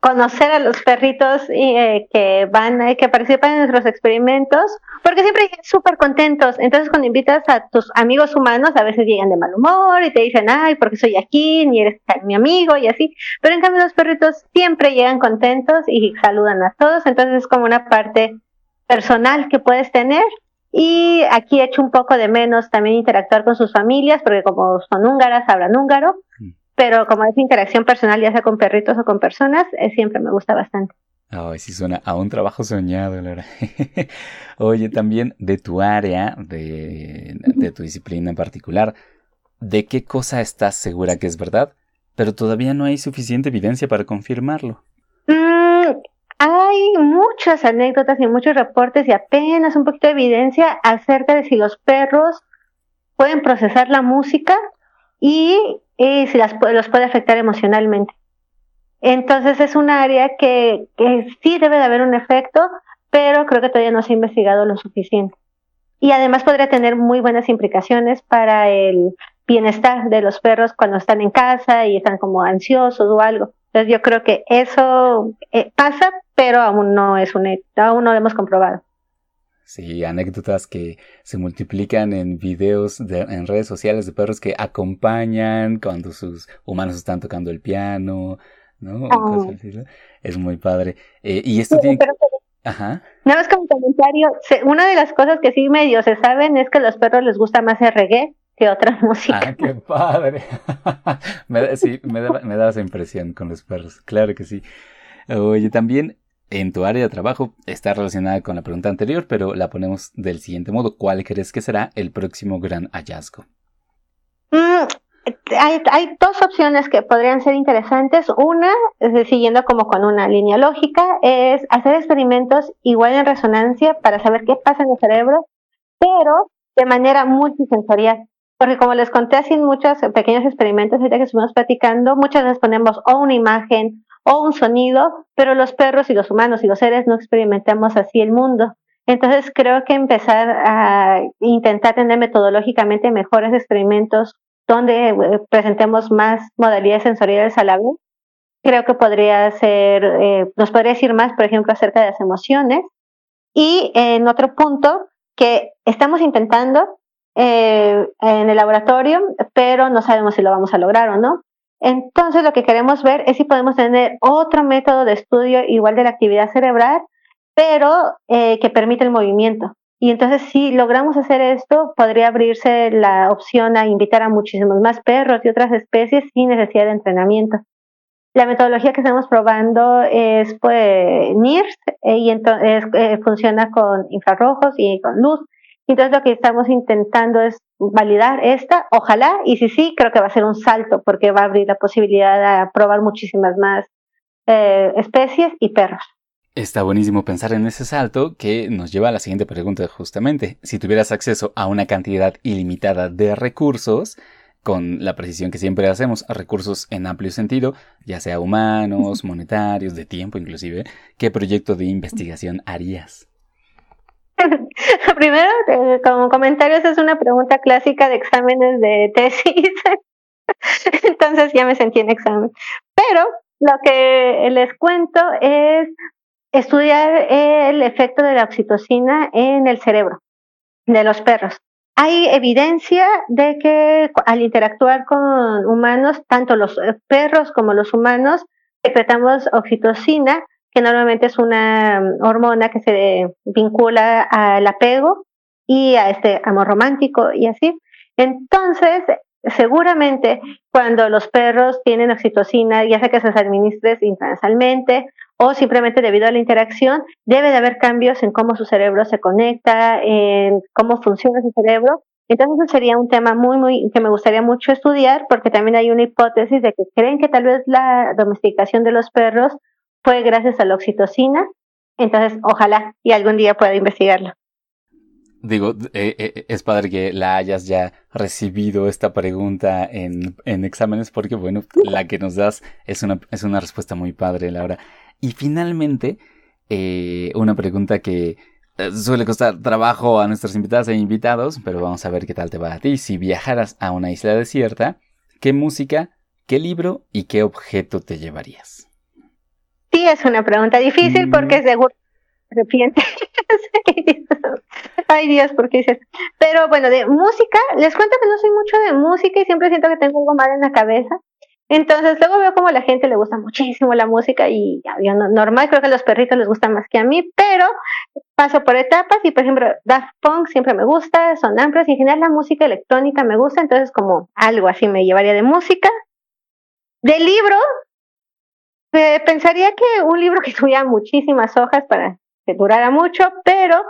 Conocer a los perritos eh, que van, eh, que participan en nuestros experimentos, porque siempre llegan súper contentos. Entonces, cuando invitas a tus amigos humanos, a veces llegan de mal humor y te dicen, ay, porque soy aquí, ni eres mi amigo y así. Pero en cambio, los perritos siempre llegan contentos y saludan a todos. Entonces, es como una parte personal que puedes tener y aquí he hecho un poco de menos también interactuar con sus familias, porque como son húngaras, hablan húngaro, mm. pero como es interacción personal, ya sea con perritos o con personas, eh, siempre me gusta bastante. Ay, sí suena a un trabajo soñado, Laura. Oye, también de tu área, de, de tu disciplina en particular, ¿de qué cosa estás segura que es verdad, pero todavía no hay suficiente evidencia para confirmarlo? Hay muchas anécdotas y muchos reportes y apenas un poquito de evidencia acerca de si los perros pueden procesar la música y, si las, los puede afectar emocionalmente. Entonces es un área que, que sí debe de haber un efecto, pero creo que todavía no se ha investigado lo suficiente. Y además podría tener muy buenas implicaciones para el bienestar de los perros cuando están en casa y están como ansiosos o algo. Entonces yo creo que eso eh, pasa, pero aún no es un aún no lo hemos comprobado. Sí, anécdotas que se multiplican en videos en redes sociales de perros que acompañan cuando sus humanos están tocando el piano, ¿no? Ah. Es muy padre. Eh, y esto tiene... Ajá. Nada más como comentario, una de las cosas que sí medio se saben es que a los perros les gusta más el reggae que otra música. Ah, qué padre. me, sí, me da, esa impresión con los perros, claro que sí. Oye, también en tu área de trabajo está relacionada con la pregunta anterior, pero la ponemos del siguiente modo. ¿Cuál crees que será el próximo gran hallazgo? Mm, hay, hay, dos opciones que podrían ser interesantes. Una, siguiendo como con una línea lógica, es hacer experimentos igual en resonancia para saber qué pasa en el cerebro, pero de manera multisensorial. Porque como les conté así muchos pequeños experimentos ahorita que estuvimos platicando, muchas veces ponemos o una imagen o un sonido, pero los perros y los humanos y los seres no experimentamos así el mundo. Entonces creo que empezar a intentar tener metodológicamente mejores experimentos donde eh, presentemos más modalidades sensoriales a la vez, creo que podría ser, eh, nos podría decir más, por ejemplo, acerca de las emociones. Y en otro punto que estamos intentando eh, en el laboratorio, pero no sabemos si lo vamos a lograr o no. Entonces lo que queremos ver es si podemos tener otro método de estudio igual de la actividad cerebral, pero eh, que permite el movimiento. Y entonces si logramos hacer esto, podría abrirse la opción a invitar a muchísimos más perros y otras especies sin necesidad de entrenamiento. La metodología que estamos probando es pues NIRS eh, y entonces funciona con infrarrojos y con luz. Entonces lo que estamos intentando es validar esta, ojalá, y si sí, creo que va a ser un salto porque va a abrir la posibilidad de probar muchísimas más eh, especies y perros. Está buenísimo pensar en ese salto que nos lleva a la siguiente pregunta justamente. Si tuvieras acceso a una cantidad ilimitada de recursos, con la precisión que siempre hacemos, recursos en amplio sentido, ya sea humanos, monetarios, de tiempo inclusive, ¿qué proyecto de investigación harías? Primero, eh, como comentarios, es una pregunta clásica de exámenes de tesis. Entonces ya me sentí en examen. Pero lo que les cuento es estudiar el efecto de la oxitocina en el cerebro de los perros. Hay evidencia de que al interactuar con humanos, tanto los perros como los humanos, secretamos oxitocina que normalmente es una mm, hormona que se vincula al apego y a este amor romántico y así. Entonces, seguramente cuando los perros tienen oxitocina, ya sea que se administre intransalmente o simplemente debido a la interacción, debe de haber cambios en cómo su cerebro se conecta, en cómo funciona su cerebro. Entonces sería un tema muy, muy, que me gustaría mucho estudiar, porque también hay una hipótesis de que creen que tal vez la domesticación de los perros fue gracias a la oxitocina. Entonces, ojalá y algún día pueda investigarlo. Digo, eh, eh, es padre que la hayas ya recibido esta pregunta en, en, exámenes porque, bueno, la que nos das es una, es una respuesta muy padre, Laura. Y finalmente, eh, una pregunta que suele costar trabajo a nuestros invitados e invitados, pero vamos a ver qué tal te va a ti. Si viajaras a una isla desierta, ¿qué música, qué libro y qué objeto te llevarías? Sí, es una pregunta difícil porque seguro arrepiente. Ay Dios, ¿por qué dices? Pero bueno, de música, les cuento que no soy mucho de música y siempre siento que tengo algo mal en la cabeza. Entonces luego veo como a la gente le gusta muchísimo la música y yo normal creo que a los perritos les gusta más que a mí, pero paso por etapas y por ejemplo Daft Punk siempre me gusta, son amplios y en general la música electrónica me gusta, entonces como algo así me llevaría de música. De libro, eh, pensaría que un libro que tuviera muchísimas hojas para que durara mucho, pero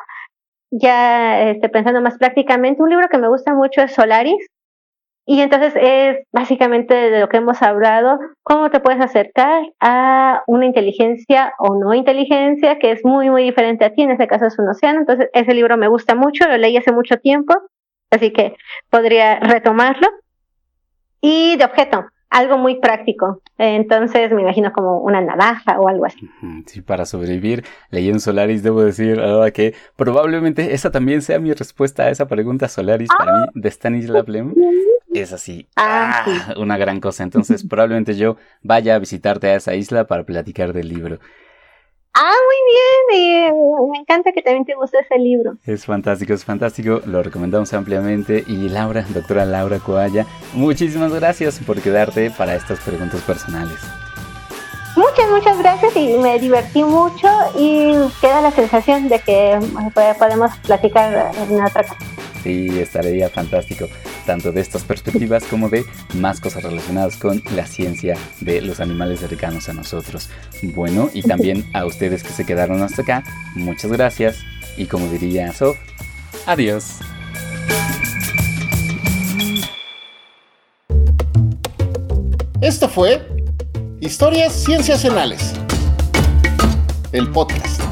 ya este, pensando más prácticamente, un libro que me gusta mucho es Solaris. Y entonces es básicamente de lo que hemos hablado, cómo te puedes acercar a una inteligencia o no inteligencia que es muy, muy diferente a ti, en este caso es un océano. Entonces ese libro me gusta mucho, lo leí hace mucho tiempo, así que podría retomarlo. Y de objeto, algo muy práctico. Entonces me imagino como una navaja o algo así. Sí, para sobrevivir leyendo Solaris debo decir que probablemente esa también sea mi respuesta a esa pregunta Solaris para mí de Stanislav Lem. Es así, ah, ah, una gran cosa. Entonces probablemente yo vaya a visitarte a esa isla para platicar del libro. Ah, muy bien. me encanta que también te guste ese libro. Es fantástico, es fantástico. Lo recomendamos ampliamente. Y Laura, doctora Laura Coalla, muchísimas gracias por quedarte para estas preguntas personales. Muchas, muchas gracias y me divertí mucho y queda la sensación de que podemos platicar en otra cosa. Sí, estaría fantástico, tanto de estas perspectivas como de más cosas relacionadas con la ciencia de los animales cercanos a nosotros. Bueno, y también a ustedes que se quedaron hasta acá, muchas gracias y como diría Sof, adiós. Esto fue Historias Cienciacionales, el podcast.